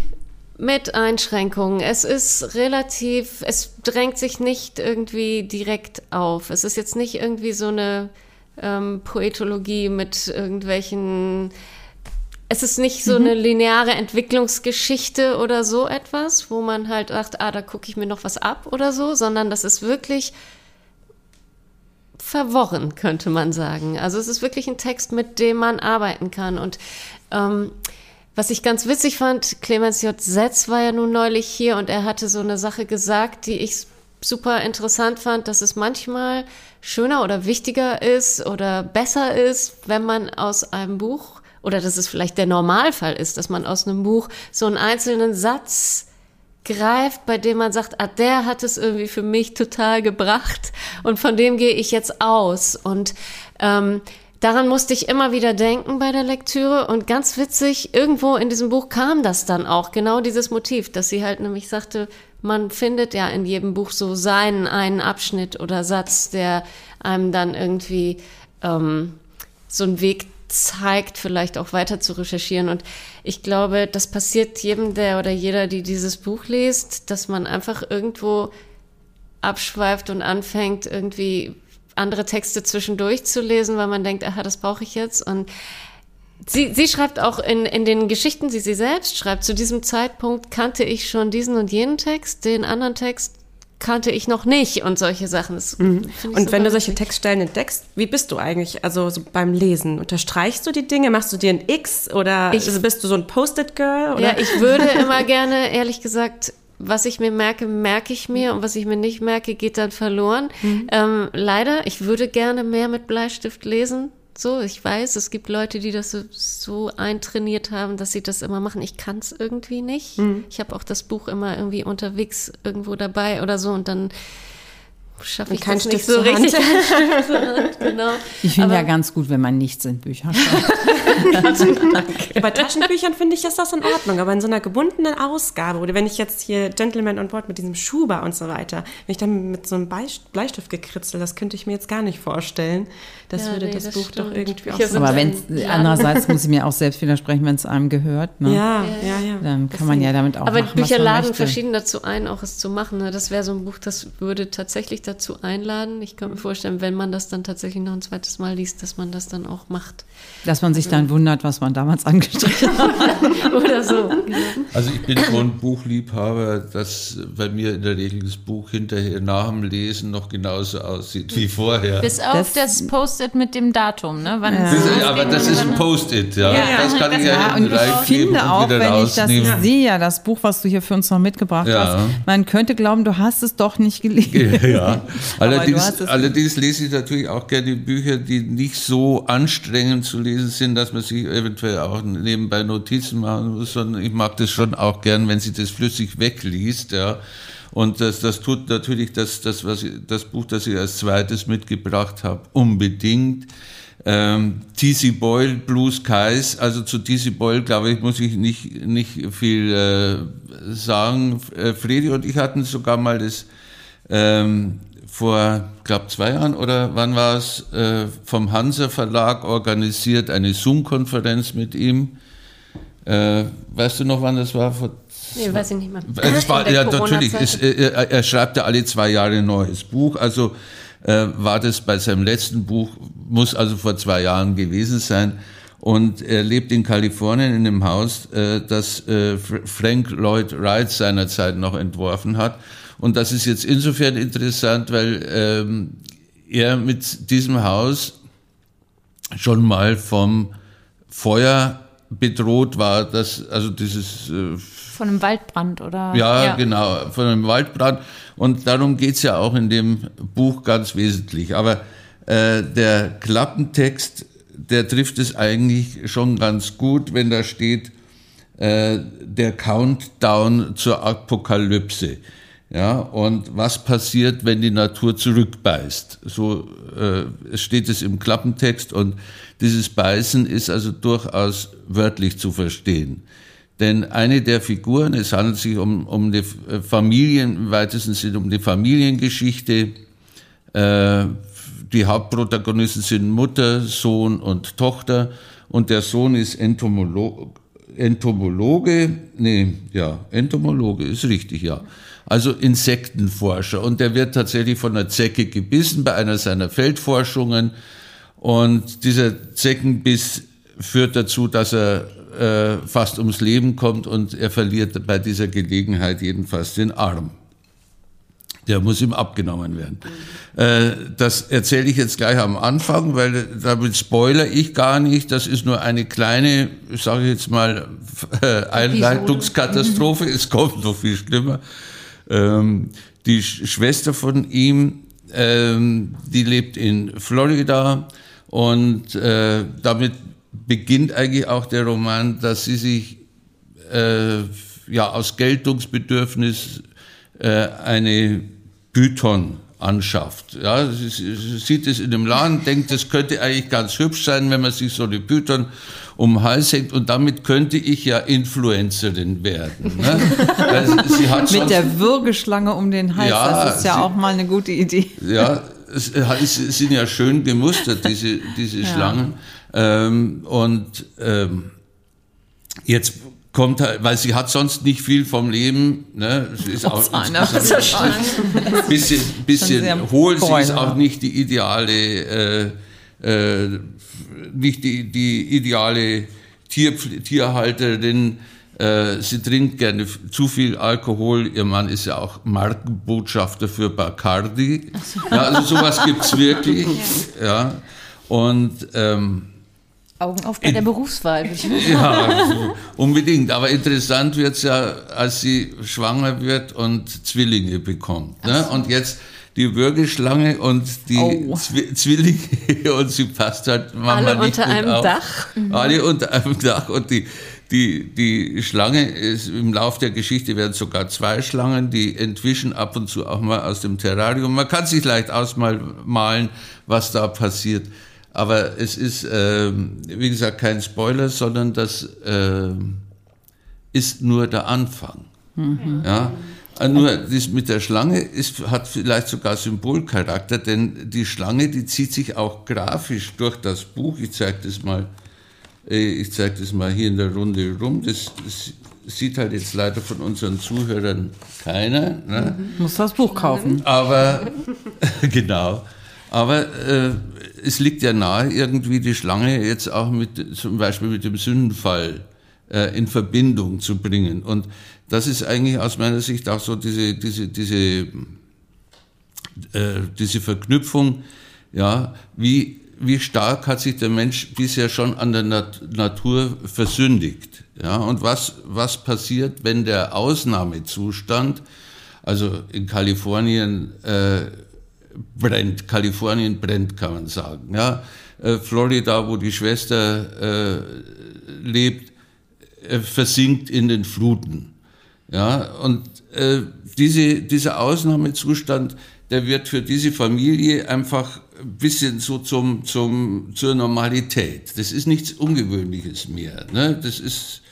Mit Einschränkungen. Es ist relativ, es drängt sich nicht irgendwie direkt auf. Es ist jetzt nicht irgendwie so eine ähm, Poetologie mit irgendwelchen es ist nicht so mhm. eine lineare Entwicklungsgeschichte oder so etwas, wo man halt sagt, ah, da gucke ich mir noch was ab oder so, sondern das ist wirklich verworren, könnte man sagen. Also es ist wirklich ein Text, mit dem man arbeiten kann. Und ähm, was ich ganz witzig fand, Clemens J. Setz war ja nun neulich hier und er hatte so eine Sache gesagt, die ich super interessant fand, dass es manchmal schöner oder wichtiger ist oder besser ist, wenn man aus einem Buch oder dass es vielleicht der Normalfall ist, dass man aus einem Buch so einen einzelnen Satz greift, bei dem man sagt, ah, der hat es irgendwie für mich total gebracht und von dem gehe ich jetzt aus. Und ähm, daran musste ich immer wieder denken bei der Lektüre und ganz witzig, irgendwo in diesem Buch kam das dann auch, genau dieses Motiv, dass sie halt nämlich sagte, man findet ja in jedem Buch so seinen einen Abschnitt oder Satz, der einem dann irgendwie ähm, so einen Weg zeigt, vielleicht auch weiter zu recherchieren. Und ich glaube, das passiert jedem, der oder jeder, die dieses Buch liest, dass man einfach irgendwo abschweift und anfängt, irgendwie andere Texte zwischendurch zu lesen, weil man denkt, aha, das brauche ich jetzt. Und sie, sie schreibt auch in, in den Geschichten, die sie selbst schreibt, zu diesem Zeitpunkt kannte ich schon diesen und jenen Text, den anderen Text kannte ich noch nicht und solche Sachen. Mhm. Und wenn du solche Textstellen entdeckst, wie bist du eigentlich? Also so beim Lesen, unterstreichst du die Dinge, machst du dir ein X oder ich, bist du so ein Post-it-Girl? Ja, ich würde <laughs> immer gerne, ehrlich gesagt, was ich mir merke, merke ich mir und was ich mir nicht merke, geht dann verloren. Mhm. Ähm, leider, ich würde gerne mehr mit Bleistift lesen. So, ich weiß, es gibt Leute, die das so, so eintrainiert haben, dass sie das immer machen. Ich kann es irgendwie nicht. Mhm. Ich habe auch das Buch immer irgendwie unterwegs irgendwo dabei oder so und dann schaffe ich kein das nicht so richtig. <laughs> genau. Ich finde ja ganz gut, wenn man nichts in Bücher schreibt. <laughs> Bei Taschenbüchern finde ich, ist das in Ordnung, aber in so einer gebundenen Ausgabe oder wenn ich jetzt hier Gentleman on Board mit diesem Schuber und so weiter, wenn ich dann mit so einem Bleistift gekritzelt, das könnte ich mir jetzt gar nicht vorstellen. Das ja, würde nee, das, das, Buch stimmt. doch irgendwie auch so. Aber wenn andererseits muss ich mir auch selbst widersprechen, wenn es einem gehört. Ne? Ja, ja, ja. Dann kann man ja damit auch Aber machen, Bücher laden verschieden dazu ein, auch es zu machen. Ne? Das wäre so ein Buch, das würde tatsächlich dazu einladen. Ich kann mir vorstellen, wenn man das dann tatsächlich noch ein zweites Mal liest, dass man das dann auch macht. Dass man sich dann wundert, was man damals angestrichen hat. <laughs> Oder so. Also ich bin so ein Buchliebhaber, dass bei mir in der Regel das Buch hinterher nach dem Lesen noch genauso aussieht wie vorher. Bis auf das, das Post-it mit dem Datum, ne? Wann ja. das aber das ist ein Post-it, ja. ja. Das kann ich ja, ja und ich finde auch, wenn rausnehmen. ich das sehe, das Buch, was du hier für uns noch mitgebracht hast, man könnte glauben, du hast es doch nicht gelesen. Ja, <laughs> allerdings, allerdings lese ich natürlich auch gerne Bücher, die nicht so anstrengend zu lesen lesen sind, dass man sich eventuell auch nebenbei Notizen machen muss, sondern ich mag das schon auch gern, wenn sie das flüssig wegliest, ja. Und das, das tut natürlich das, das, was ich, das Buch, das ich als zweites mitgebracht habe, unbedingt. Ähm, T.C. Boyle, Blue Skies, also zu T.C. Boyle, glaube ich, muss ich nicht, nicht viel äh, sagen. Äh, Fredi und ich hatten sogar mal das ähm, vor, glaube zwei Jahren oder wann war es, äh, vom Hansa Verlag organisiert, eine Zoom-Konferenz mit ihm. Äh, weißt du noch, wann das war? Vor nee, weiß ich nicht mehr. Es war, ja, natürlich. Es, er, er, schreibt ja alle zwei Jahre ein neues Buch. Also äh, war das bei seinem letzten Buch, muss also vor zwei Jahren gewesen sein. Und er lebt in Kalifornien in einem Haus, äh, das äh, Frank Lloyd Wright seinerzeit noch entworfen hat. Und das ist jetzt insofern interessant, weil ähm, er mit diesem Haus schon mal vom Feuer bedroht war, dass also dieses äh, von einem Waldbrand oder ja, ja, genau von einem Waldbrand und darum geht's ja auch in dem Buch ganz wesentlich. Aber äh, der Klappentext, der trifft es eigentlich schon ganz gut, wenn da steht äh, der Countdown zur Apokalypse. Ja, und was passiert, wenn die Natur zurückbeißt? So äh, steht es im Klappentext und dieses Beißen ist also durchaus wörtlich zu verstehen. Denn eine der Figuren, es handelt sich um, um die Familien, im weitesten Sinne um die Familiengeschichte. Äh, die Hauptprotagonisten sind Mutter, Sohn und Tochter. Und der Sohn ist Entomolo Entomologe, nee, ja, Entomologe ist richtig, ja also Insektenforscher. Und der wird tatsächlich von einer Zecke gebissen bei einer seiner Feldforschungen. Und dieser Zeckenbiss führt dazu, dass er äh, fast ums Leben kommt und er verliert bei dieser Gelegenheit jedenfalls den Arm. Der muss ihm abgenommen werden. Äh, das erzähle ich jetzt gleich am Anfang, weil damit spoiler ich gar nicht. Das ist nur eine kleine, sage ich jetzt mal, äh, Einleitungskatastrophe. Es kommt noch viel schlimmer. Ähm, die Schwester von ihm, ähm, die lebt in Florida und äh, damit beginnt eigentlich auch der Roman, dass sie sich äh, ja aus Geltungsbedürfnis äh, eine Python anschafft. Ja, sie, sie sieht es in dem Laden, denkt, das könnte eigentlich ganz hübsch sein, wenn man sich so eine Python um den Hals hängt und damit könnte ich ja Influencerin werden. Ne? hat Mit der Würgeschlange um den Hals, ja, das ist ja sie, auch mal eine gute Idee. Ja, es, es sind ja schön gemustert, diese, diese ja. Schlangen. Ähm, und ähm, jetzt kommt halt, weil sie hat sonst nicht viel vom Leben, ne? Sie ist auch ein <laughs> bisschen, bisschen hohl, sie ist auch nicht die ideale, äh, äh, nicht die, die ideale Tier, Tierhalterin. Äh, sie trinkt gerne zu viel Alkohol. Ihr Mann ist ja auch Markenbotschafter für Bacardi. Ja, also sowas gibt's <laughs> wirklich. Ja. Und ähm, Augen auf bei in, der Berufswahl. ja, unbedingt. Aber interessant wird es ja, als sie schwanger wird und Zwillinge bekommt. Ne? Und jetzt die Würgeschlange und die oh. Zwillinge <laughs> und sie passt halt Mama Alle unter einem auf. Dach. Mhm. Alle unter einem Dach und die, die, die Schlange ist, im Lauf der Geschichte werden sogar zwei Schlangen, die entwischen ab und zu auch mal aus dem Terrarium. Man kann sich leicht ausmalen, was da passiert. Aber es ist, äh, wie gesagt, kein Spoiler, sondern das äh, ist nur der Anfang. Mhm. Ja? Äh, nur das mit der Schlange ist, hat vielleicht sogar Symbolcharakter, denn die Schlange, die zieht sich auch grafisch durch das Buch. Ich zeige das mal, ich zeige das mal hier in der Runde rum. Das, das sieht halt jetzt leider von unseren Zuhörern keiner. Ne? Muss das Buch kaufen. Aber <laughs> genau. Aber äh, es liegt ja nahe, irgendwie die Schlange jetzt auch mit, zum Beispiel mit dem Sündenfall äh, in Verbindung zu bringen. Und das ist eigentlich aus meiner Sicht auch so diese, diese, diese, äh, diese Verknüpfung, ja, wie, wie stark hat sich der Mensch bisher schon an der Nat Natur versündigt, ja, und was, was passiert, wenn der Ausnahmezustand, also in Kalifornien, äh, brennt. Kalifornien brennt, kann man sagen. Ja, äh, Florida, wo die Schwester äh, lebt, äh, versinkt in den Fluten. Ja, und äh, diese, dieser Ausnahmezustand, der wird für diese Familie einfach ein bisschen so zum, zum, zur Normalität. Das ist nichts Ungewöhnliches mehr. Ne? Das ist,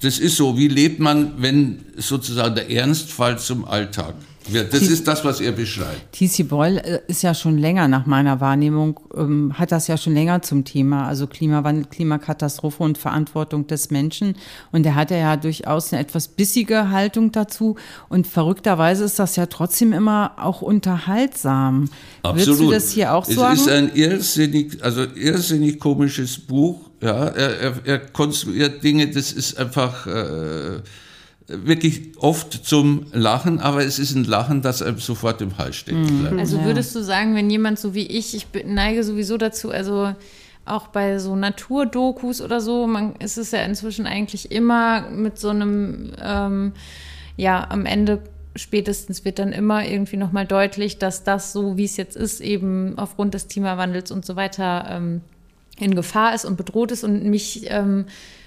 das ist so, wie lebt man, wenn sozusagen der Ernstfall zum Alltag das T ist das, was er beschreibt. T.C. Boyle äh, ist ja schon länger nach meiner Wahrnehmung, ähm, hat das ja schon länger zum Thema, also Klimawandel, Klimakatastrophe und Verantwortung des Menschen. Und er hat ja durchaus eine etwas bissige Haltung dazu. Und verrückterweise ist das ja trotzdem immer auch unterhaltsam. Absolut. Würdest du das hier auch sagen? Es ist ein irrsinnig, also irrsinnig komisches Buch. Ja, er, er, er konstruiert Dinge, das ist einfach... Äh, wirklich oft zum Lachen, aber es ist ein Lachen, das einem sofort im Hals stecken mhm. bleibt. Also würdest du sagen, wenn jemand so wie ich, ich neige sowieso dazu, also auch bei so Naturdokus oder so, man ist es ja inzwischen eigentlich immer mit so einem, ähm, ja, am Ende spätestens wird dann immer irgendwie nochmal deutlich, dass das so, wie es jetzt ist, eben aufgrund des Klimawandels und so weiter ähm, in Gefahr ist und bedroht ist und mich ähm,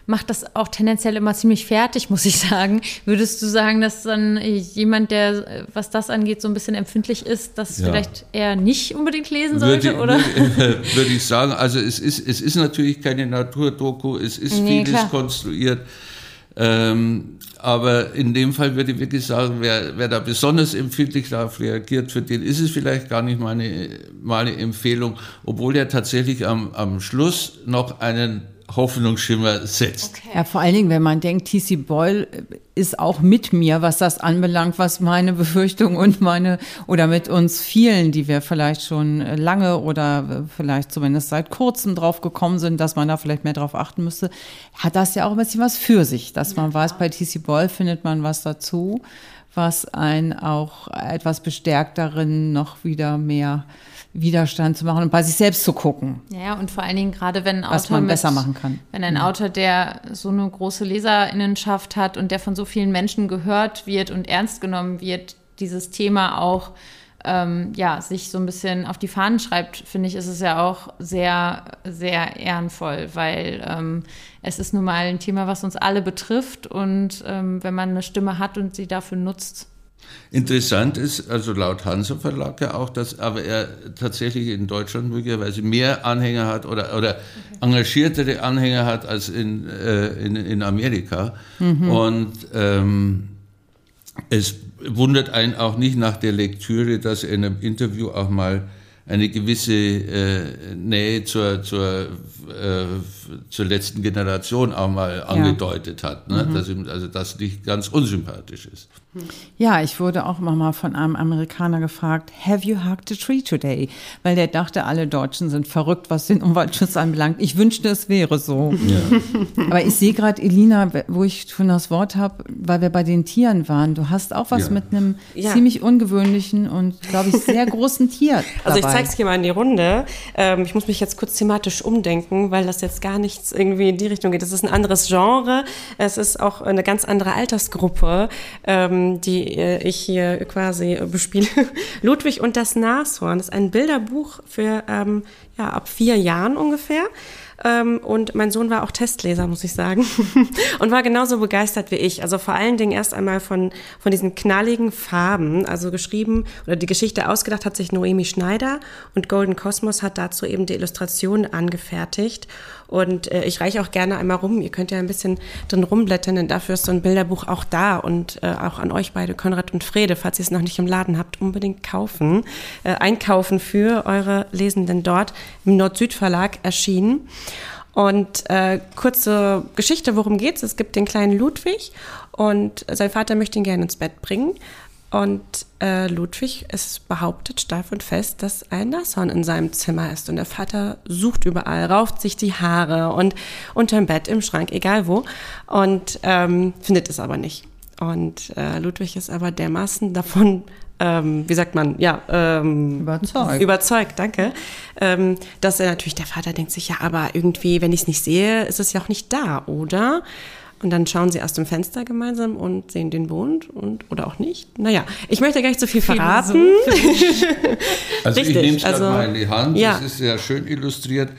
macht das auch tendenziell immer ziemlich fertig, muss ich sagen. Würdest du sagen, dass dann jemand, der, was das angeht, so ein bisschen empfindlich ist, das ja. vielleicht eher nicht unbedingt lesen sollte, würde, oder? Würde, würde, ich sagen, also es ist, es ist natürlich keine Naturdoku, es ist nee, vieles klar. konstruiert. Ähm, aber in dem Fall würde ich wirklich sagen, wer, wer da besonders empfindlich darauf reagiert, für den ist es vielleicht gar nicht meine, meine Empfehlung, obwohl er tatsächlich am, am Schluss noch einen Hoffnungsschimmer setzt. Okay. Ja, vor allen Dingen, wenn man denkt, T.C. Boyle ist auch mit mir, was das anbelangt, was meine Befürchtung und meine, oder mit uns vielen, die wir vielleicht schon lange oder vielleicht zumindest seit kurzem drauf gekommen sind, dass man da vielleicht mehr drauf achten müsste, hat das ja auch ein bisschen was für sich, dass man weiß, bei T.C. Boyle findet man was dazu, was einen auch etwas bestärkt darin, noch wieder mehr Widerstand zu machen und bei sich selbst zu gucken. Ja, und vor allen Dingen gerade wenn ein Autor was man mit, besser machen kann. Wenn ein mhm. Autor, der so eine große Leserinnenschaft hat und der von so vielen Menschen gehört wird und ernst genommen wird, dieses Thema auch ähm, ja, sich so ein bisschen auf die Fahnen schreibt, finde ich, ist es ja auch sehr, sehr ehrenvoll, weil ähm, es ist nun mal ein Thema, was uns alle betrifft und ähm, wenn man eine Stimme hat und sie dafür nutzt. Interessant ist, also laut Hansa Verlag ja auch, dass aber er tatsächlich in Deutschland möglicherweise mehr Anhänger hat oder, oder engagiertere Anhänger hat als in, äh, in, in Amerika. Mhm. Und ähm, es wundert einen auch nicht nach der Lektüre, dass er in einem Interview auch mal eine gewisse äh, Nähe zur, zur, äh, zur letzten Generation auch mal angedeutet ja. hat. Ne? Mhm. Dass ihm also das nicht ganz unsympathisch ist. Ja, ich wurde auch mal von einem Amerikaner gefragt, have you hugged a tree today? Weil der dachte, alle Deutschen sind verrückt, was den Umweltschutz anbelangt. Ich wünschte, es wäre so. Ja. <laughs> Aber ich sehe gerade, Elina, wo ich schon das Wort habe, weil wir bei den Tieren waren. Du hast auch was ja. mit einem ja. ziemlich ungewöhnlichen und, glaube ich, sehr großen Tier. <laughs> Also ich zeige es hier mal in die Runde. Ähm, ich muss mich jetzt kurz thematisch umdenken, weil das jetzt gar nichts irgendwie in die Richtung geht. Das ist ein anderes Genre. Es ist auch eine ganz andere Altersgruppe. Ähm, die äh, ich hier quasi bespiele. <laughs> Ludwig und das Nashorn ist ein Bilderbuch für ähm, ja, ab vier Jahren ungefähr. Ähm, und mein Sohn war auch Testleser, muss ich sagen. <laughs> und war genauso begeistert wie ich. Also vor allen Dingen erst einmal von, von diesen knalligen Farben. Also geschrieben oder die Geschichte ausgedacht hat sich Noemi Schneider und Golden Cosmos hat dazu eben die Illustration angefertigt. Und äh, ich reiche auch gerne einmal rum. Ihr könnt ja ein bisschen drin rumblättern, denn dafür ist so ein Bilderbuch auch da. Und äh, auch an euch beide, Konrad und Frede, falls ihr es noch nicht im Laden habt, unbedingt kaufen. Äh, einkaufen für eure Lesenden dort im Nord-Süd-Verlag erschienen. Und äh, kurze Geschichte, worum geht's? Es gibt den kleinen Ludwig und sein Vater möchte ihn gerne ins Bett bringen. Und äh, Ludwig ist behauptet steif und fest, dass ein Nashorn in seinem Zimmer ist. Und der Vater sucht überall, rauft sich die Haare und unterm Bett, im Schrank, egal wo. Und ähm, findet es aber nicht. Und äh, Ludwig ist aber dermaßen davon, ähm, wie sagt man, ja, ähm, überzeugt. Überzeugt, danke. Ähm, dass er natürlich, der Vater denkt sich, ja, aber irgendwie, wenn ich es nicht sehe, ist es ja auch nicht da, oder? Und dann schauen sie aus dem Fenster gemeinsam und sehen den Mond und oder auch nicht. Naja, ich möchte gar nicht so viel verraten. <laughs> also Richtig, ich nehme es also, mal in die Hand. Ja. Das ist sehr schön illustriert.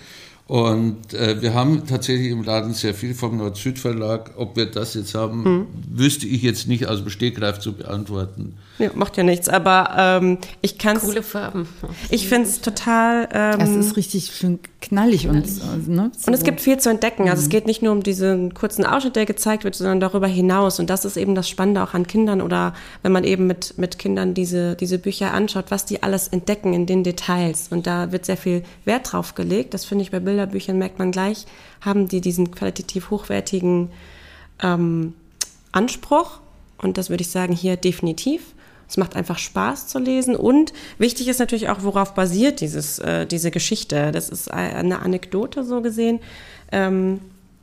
Und äh, wir haben tatsächlich im Laden sehr viel vom Nord-Süd-Verlag. Ob wir das jetzt haben, hm. wüsste ich jetzt nicht aus dem Stegreif zu beantworten. Ja, macht ja nichts, aber ähm, ich kann es. Coole Farben. Ich finde es total. Ähm, es ist richtig schön knallig, knallig. und ne, so. Und es gibt viel zu entdecken. Also mhm. es geht nicht nur um diesen kurzen Ausschnitt, der gezeigt wird, sondern darüber hinaus. Und das ist eben das Spannende auch an Kindern oder wenn man eben mit, mit Kindern diese, diese Bücher anschaut, was die alles entdecken in den Details. Und da wird sehr viel Wert drauf gelegt. Das finde ich bei Bilderbüchern merkt man gleich, haben die diesen qualitativ hochwertigen ähm, Anspruch. Und das würde ich sagen hier definitiv. Es macht einfach Spaß zu lesen und wichtig ist natürlich auch, worauf basiert dieses, äh, diese Geschichte. Das ist eine Anekdote so gesehen, ähm,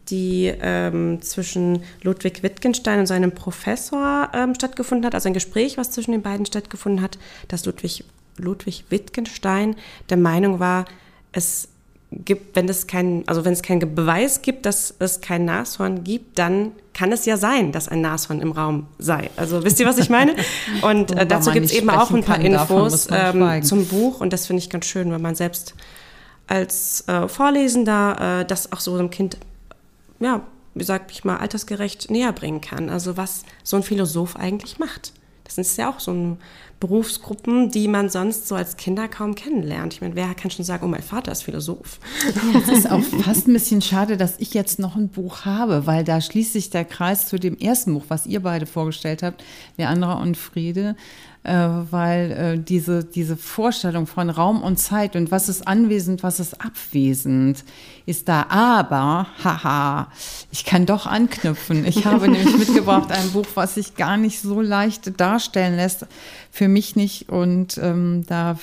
die ähm, zwischen Ludwig Wittgenstein und seinem Professor ähm, stattgefunden hat, also ein Gespräch, was zwischen den beiden stattgefunden hat, dass Ludwig, Ludwig Wittgenstein der Meinung war, es gibt, wenn es kein, also wenn es keinen Beweis gibt, dass es kein Nashorn gibt, dann kann es ja sein, dass ein Nashorn im Raum sei. Also wisst ihr, was ich meine? <laughs> Und äh, dazu gibt es eben auch ein paar kann, Infos ähm, zum Buch und das finde ich ganz schön, wenn man selbst als äh, Vorlesender äh, das auch so einem Kind, ja, wie sag ich mal, altersgerecht näher bringen kann. Also was so ein Philosoph eigentlich macht. Das ist ja auch so ein Berufsgruppen, die man sonst so als Kinder kaum kennenlernt. Ich meine, wer kann schon sagen, oh, mein Vater ist Philosoph? Es ist auch fast ein bisschen schade, dass ich jetzt noch ein Buch habe, weil da schließt sich der Kreis zu dem ersten Buch, was ihr beide vorgestellt habt, Leandra und Friede weil äh, diese, diese Vorstellung von Raum und Zeit und was ist anwesend, was ist abwesend, ist da. Aber, haha, ich kann doch anknüpfen. Ich habe <laughs> nämlich mitgebracht ein Buch, was sich gar nicht so leicht darstellen lässt, für mich nicht. Und ähm, da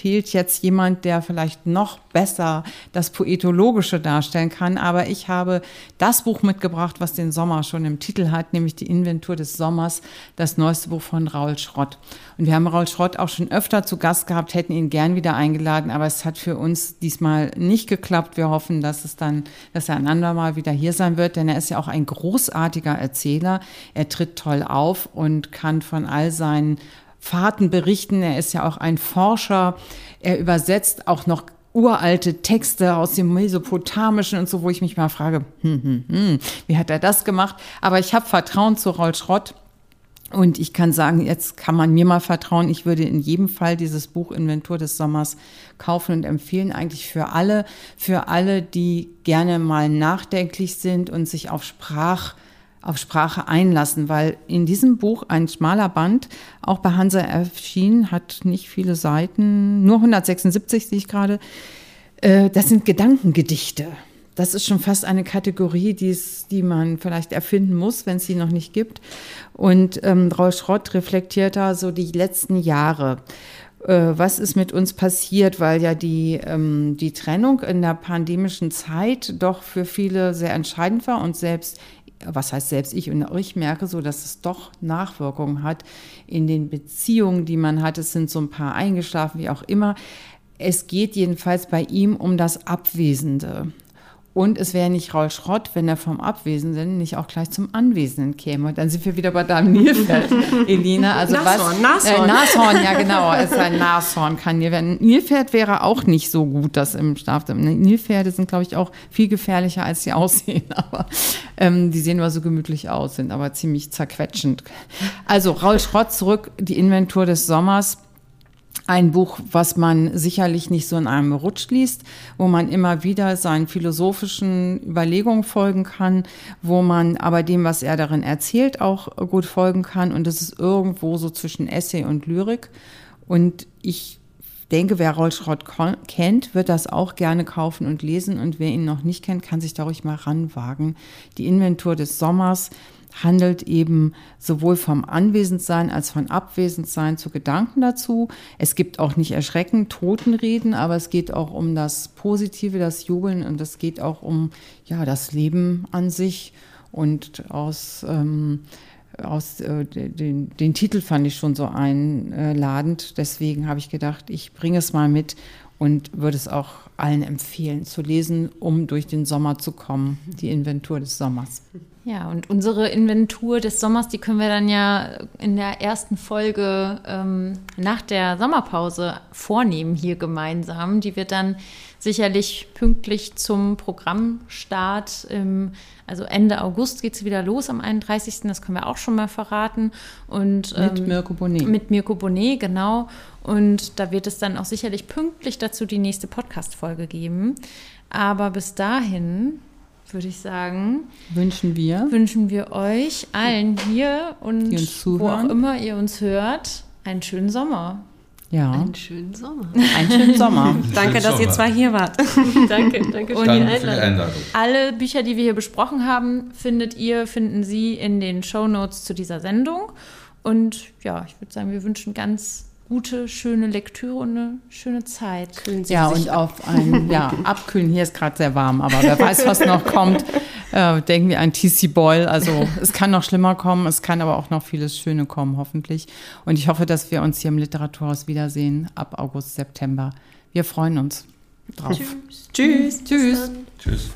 fehlt jetzt jemand, der vielleicht noch besser das Poetologische darstellen kann. Aber ich habe das Buch mitgebracht, was den Sommer schon im Titel hat, nämlich die Inventur des Sommers, das neueste Buch von Raul Schrott. Und wir haben Raul Schrott auch schon öfter zu Gast gehabt, hätten ihn gern wieder eingeladen, aber es hat für uns diesmal nicht geklappt. Wir hoffen, dass es dann, dass er ein andermal wieder hier sein wird, denn er ist ja auch ein großartiger Erzähler. Er tritt toll auf und kann von all seinen Fahrten berichten. Er ist ja auch ein Forscher. Er übersetzt auch noch uralte Texte aus dem Mesopotamischen und so, wo ich mich mal frage, hm, hm, hm, wie hat er das gemacht? Aber ich habe Vertrauen zu Roll Schrott. Und ich kann sagen, jetzt kann man mir mal vertrauen. Ich würde in jedem Fall dieses Buch Inventur des Sommers kaufen und empfehlen, eigentlich für alle, für alle, die gerne mal nachdenklich sind und sich auf Sprach, auf Sprache einlassen, weil in diesem Buch ein schmaler Band, auch bei Hansa erschienen, hat nicht viele Seiten, nur 176 sehe ich gerade. Äh, das sind Gedankengedichte. Das ist schon fast eine Kategorie, die's, die man vielleicht erfinden muss, wenn es sie noch nicht gibt. Und ähm, Raul Schrott reflektiert da so die letzten Jahre. Äh, was ist mit uns passiert, weil ja die, ähm, die Trennung in der pandemischen Zeit doch für viele sehr entscheidend war und selbst was heißt selbst ich und ich merke so, dass es doch Nachwirkungen hat in den Beziehungen, die man hat. Es sind so ein paar eingeschlafen, wie auch immer. Es geht jedenfalls bei ihm um das Abwesende. Und es wäre nicht Raul Schrott, wenn er vom Abwesenden nicht auch gleich zum Anwesenden käme. Und dann sind wir wieder bei deinem <laughs> Nilpferd, Elina. Also Nashorn, was, Nashorn. Äh, Nashorn, ja genau, es ist ein Nashorn, kann Nilpferd. Nilpferd wäre auch nicht so gut, das im Schlaf. Nilpferde sind, glaube ich, auch viel gefährlicher, als sie <laughs> aussehen. Aber ähm, die sehen nur so gemütlich aus, sind aber ziemlich zerquetschend. Also Raul Schrott zurück, die Inventur des Sommers ein Buch, was man sicherlich nicht so in einem Rutsch liest, wo man immer wieder seinen philosophischen Überlegungen folgen kann, wo man aber dem, was er darin erzählt, auch gut folgen kann. Und es ist irgendwo so zwischen Essay und Lyrik. Und ich denke, wer Rollschrott kennt, wird das auch gerne kaufen und lesen. Und wer ihn noch nicht kennt, kann sich da ruhig mal ranwagen. Die Inventur des Sommers handelt eben sowohl vom Anwesendsein als von Abwesendsein zu Gedanken dazu. Es gibt auch nicht erschreckend Totenreden, aber es geht auch um das Positive, das Jubeln und es geht auch um ja, das Leben an sich. Und aus, ähm, aus äh, den, den Titel fand ich schon so einladend. Deswegen habe ich gedacht, ich bringe es mal mit und würde es auch allen empfehlen zu lesen, um durch den Sommer zu kommen, die Inventur des Sommers. Ja, und unsere Inventur des Sommers, die können wir dann ja in der ersten Folge ähm, nach der Sommerpause vornehmen hier gemeinsam. Die wird dann sicherlich pünktlich zum Programmstart, im, also Ende August geht es wieder los am 31. Das können wir auch schon mal verraten. Und, mit ähm, Mirko Bonet. Mit Mirko Bonet, genau. Und da wird es dann auch sicherlich pünktlich dazu die nächste Podcast-Folge geben. Aber bis dahin würde ich sagen, wünschen wir, wünschen wir euch allen hier und wo auch immer ihr uns hört, einen schönen Sommer. ja, Einen schönen Sommer. einen schönen Sommer. Danke, dass ihr zwei hier wart. <laughs> danke, danke für die Danke für die Einladung. Einladung. Alle Bücher, die wir hier besprochen haben, findet ihr, finden Sie in den Shownotes zu dieser Sendung. Und ja, ich würde sagen, wir wünschen ganz gute, schöne Lektüre und eine schöne Zeit. Ja, sich und auf ein ja, <laughs> Abkühlen. Hier ist gerade sehr warm, aber wer weiß, was noch kommt. <laughs> Äh, denken wir an TC Boyle. Also es kann noch schlimmer kommen, es kann aber auch noch vieles Schöne kommen, hoffentlich. Und ich hoffe, dass wir uns hier im Literaturhaus wiedersehen ab August, September. Wir freuen uns drauf. Tschüss. Tschüss. Tschüss.